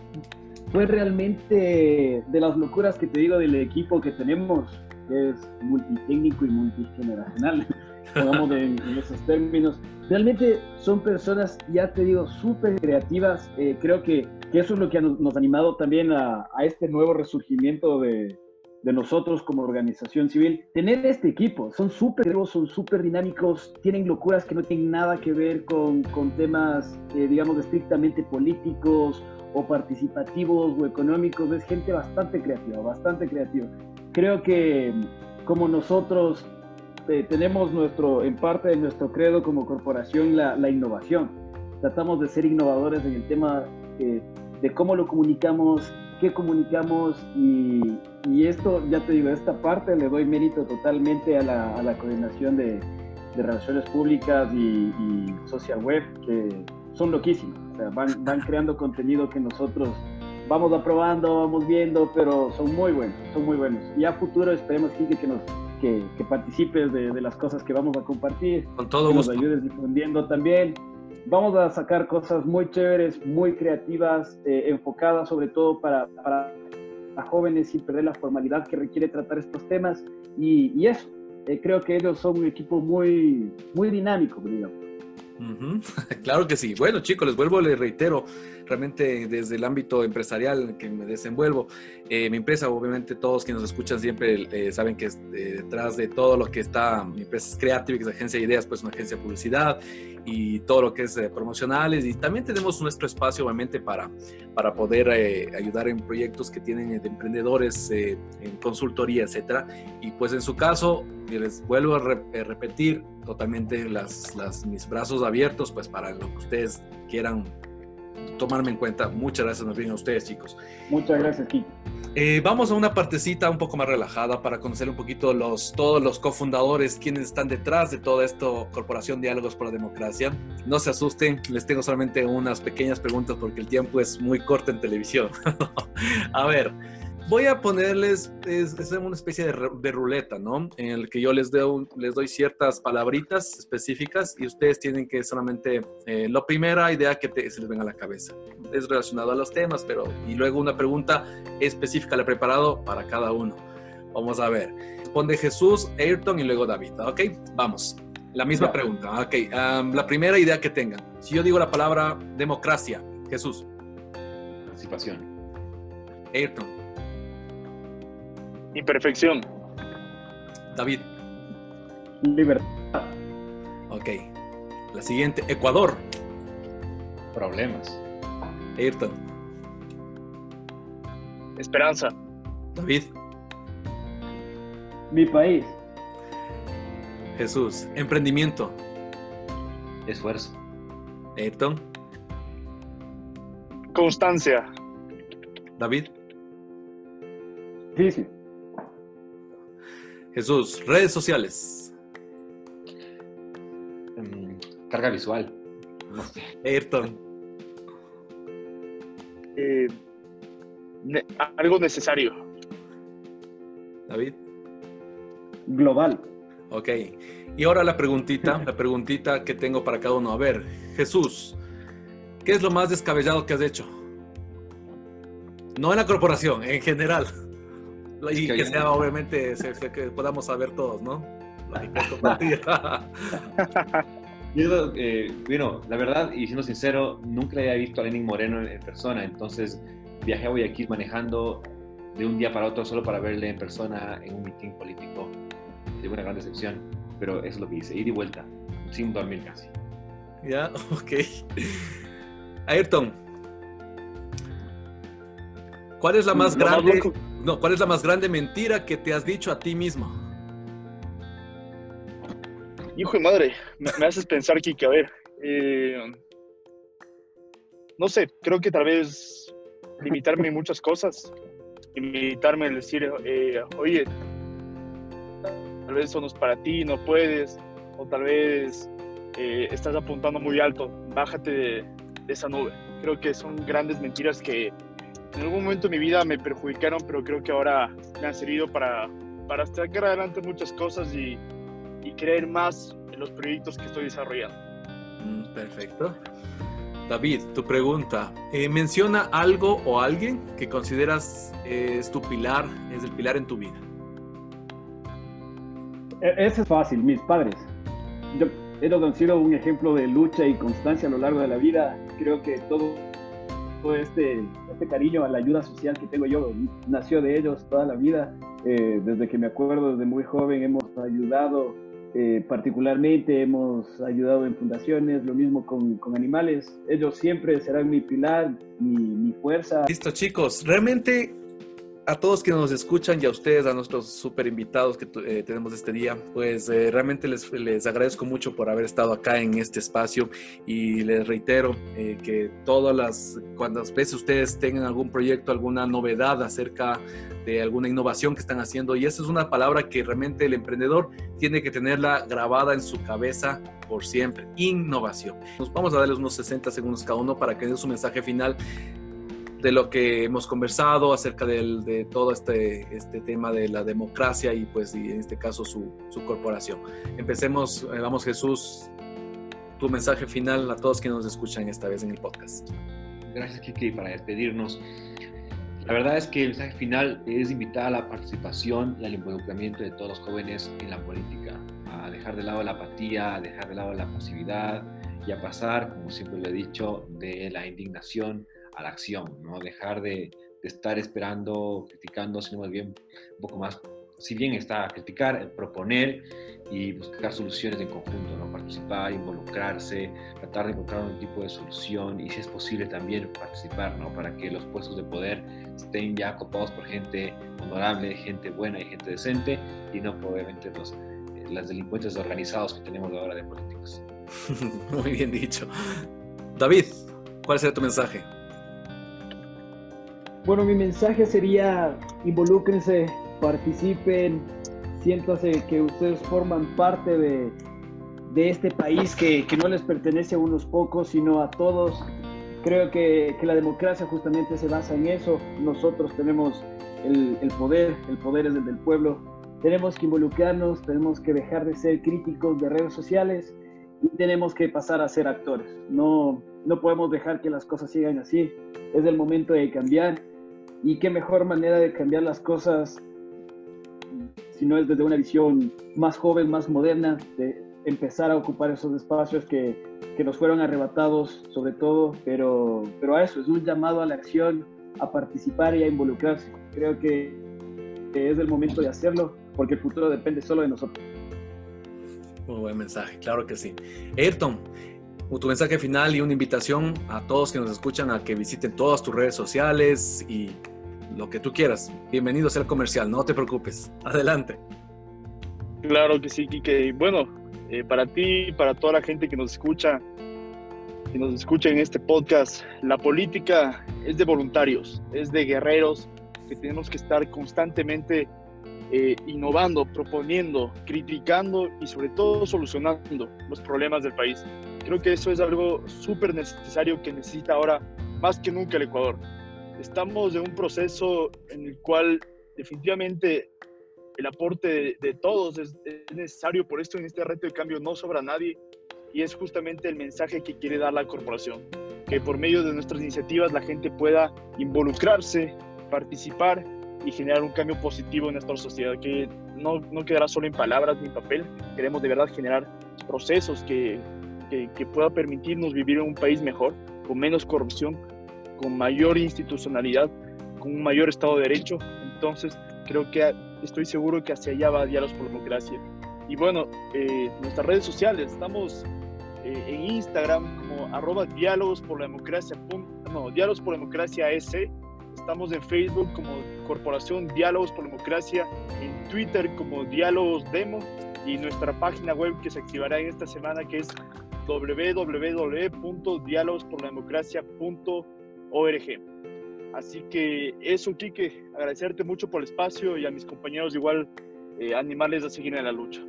fue realmente de las locuras que te digo del equipo que tenemos, que es multitécnico y multigeneracional, digamos en, en, esos términos. Realmente son personas, ya te digo, súper creativas. Eh, creo que, que, eso es lo que nos, nos ha animado también a, a este nuevo resurgimiento de, de, nosotros como organización civil. Tener este equipo, son súper son súper dinámicos, tienen locuras que no tienen nada que ver con, con temas, eh, digamos, estrictamente políticos o participativos o económicos, es gente bastante creativa, bastante creativa. Creo que como nosotros eh, tenemos nuestro, en parte de nuestro credo como corporación la, innovación. Tratamos de ser innovadores en el tema de cómo lo comunicamos, qué comunicamos y, y, esto, ya te digo, esta parte le doy mérito totalmente a la, a la coordinación de, de, relaciones públicas y, social web, que son loquísimos. O sea, van, van creando contenido que nosotros vamos aprobando, vamos viendo, pero son muy buenos, son muy buenos. Y a futuro esperemos, que nos que, que participes de, de, las cosas que vamos a compartir. Con todo que gusto. nos ayudes difundiendo también. Vamos a sacar cosas muy chéveres, muy creativas, eh, enfocadas sobre todo para, para a jóvenes sin perder la formalidad que requiere tratar estos temas. Y, y eso, eh, creo que ellos son un equipo muy, muy dinámico, digamos. Uh -huh. Claro que sí. Bueno, chicos, les vuelvo, les reitero, realmente desde el ámbito empresarial que me desenvuelvo, eh, mi empresa, obviamente todos quienes nos escuchan siempre eh, saben que eh, detrás de todo lo que está, mi empresa es Creative, que es agencia de ideas, pues una agencia de publicidad y todo lo que es eh, promocionales y también tenemos nuestro espacio obviamente para, para poder eh, ayudar en proyectos que tienen de emprendedores en consultoría, etcétera. Y pues en su caso, les vuelvo a re repetir totalmente las, las, mis brazos abiertos pues para lo que ustedes quieran tomarme en cuenta. Muchas gracias más bien a ustedes, chicos. Muchas gracias, Kiki. Eh, vamos a una partecita un poco más relajada para conocer un poquito los, todos los cofundadores, quienes están detrás de todo esto, Corporación Diálogos por la Democracia. No se asusten, les tengo solamente unas pequeñas preguntas porque el tiempo es muy corto en televisión. a ver, voy a ponerles, es, es una especie de, de, ruleta, ¿no? En el que yo les, doy, les doy ciertas palabritas específicas y ustedes tienen que solamente, eh, la primera idea que te, se les venga a la cabeza. Es relacionado a los temas, pero, y luego una pregunta específica, la he preparado para cada uno. Vamos a ver. Responde Jesús, Ayrton y luego David, ¿ok? Vamos. La misma pregunta, ok. Um, la primera idea que tengan. Si yo digo la palabra democracia, Jesús. Participación. Ayrton. Imperfección. David. Libertad. Ok. La siguiente, Ecuador. Problemas. Ayrton. Esperanza. David. Mi país. Jesús. Emprendimiento. Esfuerzo. Ayrton. Constancia. David. Sí, sí. Jesús, redes sociales. Um, carga visual. No sé. Ayrton. Eh, ne algo necesario. David. Global. Ok. Y ahora la preguntita, la preguntita que tengo para cada uno. A ver, Jesús, ¿qué es lo más descabellado que has hecho? No en la corporación, en general. Y que sea, obviamente, se, se, que podamos saber todos, ¿no? Yo, eh, bueno, la verdad, y siendo sincero, nunca le había visto a Lenin Moreno en, en, persona, entonces viajé a Guayaquil manejando de un día para otro solo para verle en persona en un mitin político. Tuve una gran decepción, pero eso es lo que hice, ir y vuelta, sin dormir casi. Ya, ok. Ayrton, ¿cuál es la más grande? No, ¿cuál es la más grande mentira que te has dicho a ti mismo? Hijo de madre, me, haces pensar, Kike, a ver. Eh, no sé, creo que tal vez limitarme en muchas cosas. Limitarme en decir, eh, oye, tal vez eso no es para ti, no puedes. O tal vez eh, estás apuntando muy alto, bájate de, esa nube. Creo que son grandes mentiras que en algún momento de mi vida me perjudicaron, pero creo que ahora me han servido para, para sacar adelante muchas cosas y, y creer más en los proyectos que estoy desarrollando. Mm, perfecto. David, tu pregunta. Eh, menciona algo o alguien que consideras eh, es tu pilar, es el pilar en tu vida. E, ese es fácil, mis padres. Yo, ellos han sido un ejemplo de lucha y constancia a lo largo de la vida. Creo que todo, todo este, este cariño a la ayuda social que tengo yo nació de ellos toda la vida. Eh, desde que me acuerdo, desde muy joven, hemos ayudado eh, particularmente, hemos ayudado en fundaciones, lo mismo con, con animales. Ellos siempre serán mi pilar, mi, mi fuerza. Listo, chicos. Realmente a todos que nos escuchan y a ustedes, a nuestros super invitados que eh, tenemos este día, pues eh, realmente les, les, agradezco mucho por haber estado acá en este espacio y les reitero eh, que todas las, cuantas veces ustedes tengan algún proyecto, alguna novedad acerca de alguna innovación que están haciendo, y esa es una palabra que realmente el emprendedor tiene que tenerla grabada en su cabeza por siempre, innovación. Nos vamos a darles unos 60 segundos cada uno para que den su mensaje final de lo que hemos conversado acerca de todo este, este tema de la democracia y pues y en este caso su, su corporación. Empecemos, eh, vamos Jesús, tu mensaje final a todos que nos escuchan esta vez en el podcast. Gracias Kiki para despedirnos. La verdad es que el mensaje final es invitar a la participación y al involucramiento de todos los jóvenes en la política, a dejar de lado la apatía, a dejar de lado la pasividad y a pasar, como siempre lo he dicho, de la indignación a la acción, ¿no? Dejar de, estar esperando, criticando, sino más bien un poco más, si bien está a criticar, proponer y buscar soluciones en conjunto, ¿no? Participar, involucrarse, tratar de encontrar un tipo de solución y si es posible también participar, ¿no? Para que los puestos de poder estén ya copados por gente honorable, gente buena y gente decente y no probablemente los, eh, las delincuentes organizados que tenemos ahora de políticos. Muy bien dicho. David, ¿cuál sería tu mensaje? Bueno, mi mensaje sería involúcrense, participen, siéntase que ustedes forman parte de, de este país que, que, no les pertenece a unos pocos, sino a todos. Creo que, que, la democracia justamente se basa en eso. Nosotros tenemos el, el poder, el poder es el del pueblo. Tenemos que involucrarnos, tenemos que dejar de ser críticos de redes sociales y tenemos que pasar a ser actores. No, no podemos dejar que las cosas sigan así. Es el momento de cambiar y qué mejor manera de cambiar las cosas si no es desde una visión más joven, más moderna, de empezar a ocupar esos espacios que, que nos fueron arrebatados sobre todo, pero, pero a eso, es un llamado a la acción, a participar y a involucrarse. Creo que, es el momento de hacerlo porque el futuro depende solo de nosotros. Muy buen mensaje, claro que sí. Ayrton, tu mensaje final y una invitación a todos que nos escuchan a que visiten todas tus redes sociales y lo que tú quieras. Bienvenido a ser comercial, no te preocupes. Adelante. Claro que sí, Kike. Bueno, eh, para ti, para toda la gente que nos escucha, que nos escucha en este podcast, la política es de voluntarios, es de guerreros que tenemos que estar constantemente eh, innovando, proponiendo, criticando y sobre todo solucionando los problemas del país. Creo que eso es algo súper necesario que necesita ahora más que nunca el Ecuador. Estamos en un proceso en el cual definitivamente el aporte de, todos es, es, necesario, por esto en este reto de cambio no sobra nadie y es justamente el mensaje que quiere dar la corporación, que por medio de nuestras iniciativas la gente pueda involucrarse, participar y generar un cambio positivo en nuestra sociedad, que no, no quedará solo en palabras ni en papel, queremos de verdad generar procesos que que, pueda permitirnos vivir en un país mejor, con menos corrupción, con mayor institucionalidad, con un mayor Estado de Derecho. Entonces, creo que estoy seguro que hacia allá va Diálogos por Democracia. Y bueno, eh, nuestras redes sociales, estamos eh, en Instagram como arroba diálogos por democracia, no, diálogos por democracia S. Estamos en Facebook como Corporación Diálogos por Democracia, en Twitter como Diálogos Demo y nuestra página web que se activará en esta semana que es www.dialogosporlademocracia.org. Así que eso, Quique, agradecerte mucho por el espacio y a mis compañeros igual eh, animarles a seguir en la lucha.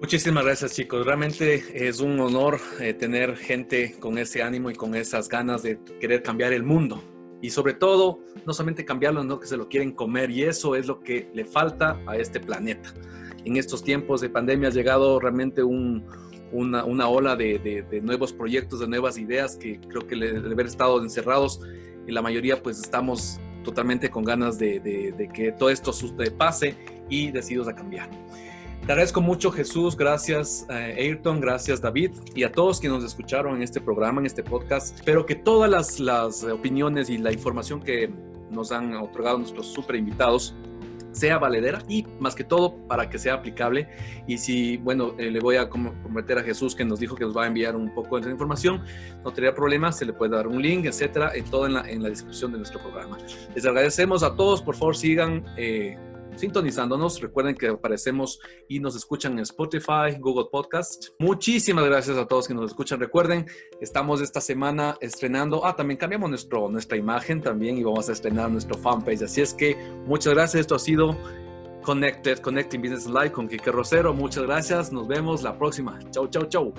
Muchísimas gracias chicos, realmente es un honor eh, tener gente con ese ánimo y con esas ganas de querer cambiar el mundo y sobre todo no solamente cambiarlo, sino que se lo quieren comer y eso es lo que le falta a este planeta. En estos tiempos de pandemia ha llegado realmente un, una, una, ola de, de, nuevos proyectos, de nuevas ideas que creo que de haber estado encerrados y la mayoría pues estamos totalmente con ganas de, de que todo esto pase y decididos a cambiar. Te agradezco mucho Jesús, gracias eh, Ayrton, gracias David y a todos quienes nos escucharon en este programa, en este podcast. Espero que todas las, las opiniones y la información que nos han otorgado nuestros super invitados sea valedera y más que todo para que sea aplicable. Y si, bueno, eh, le voy a comprometer a Jesús que nos dijo que nos va a enviar un poco de información, no tendría problema, se le puede dar un link, etcétera, en todo en la, en la descripción de nuestro programa. Les agradecemos a todos, por favor sigan. Eh, sintonizándonos. Recuerden que aparecemos y nos escuchan en Spotify, Google Podcast. Muchísimas gracias a todos que nos escuchan. Recuerden, estamos esta semana estrenando, ah, también cambiamos nuestro, nuestra imagen también y vamos a estrenar nuestro fanpage. Así es que muchas gracias. Esto ha sido Connected, Connecting Business Live con Kike Rosero. Muchas gracias. Nos vemos la próxima. Chau, chau, chau.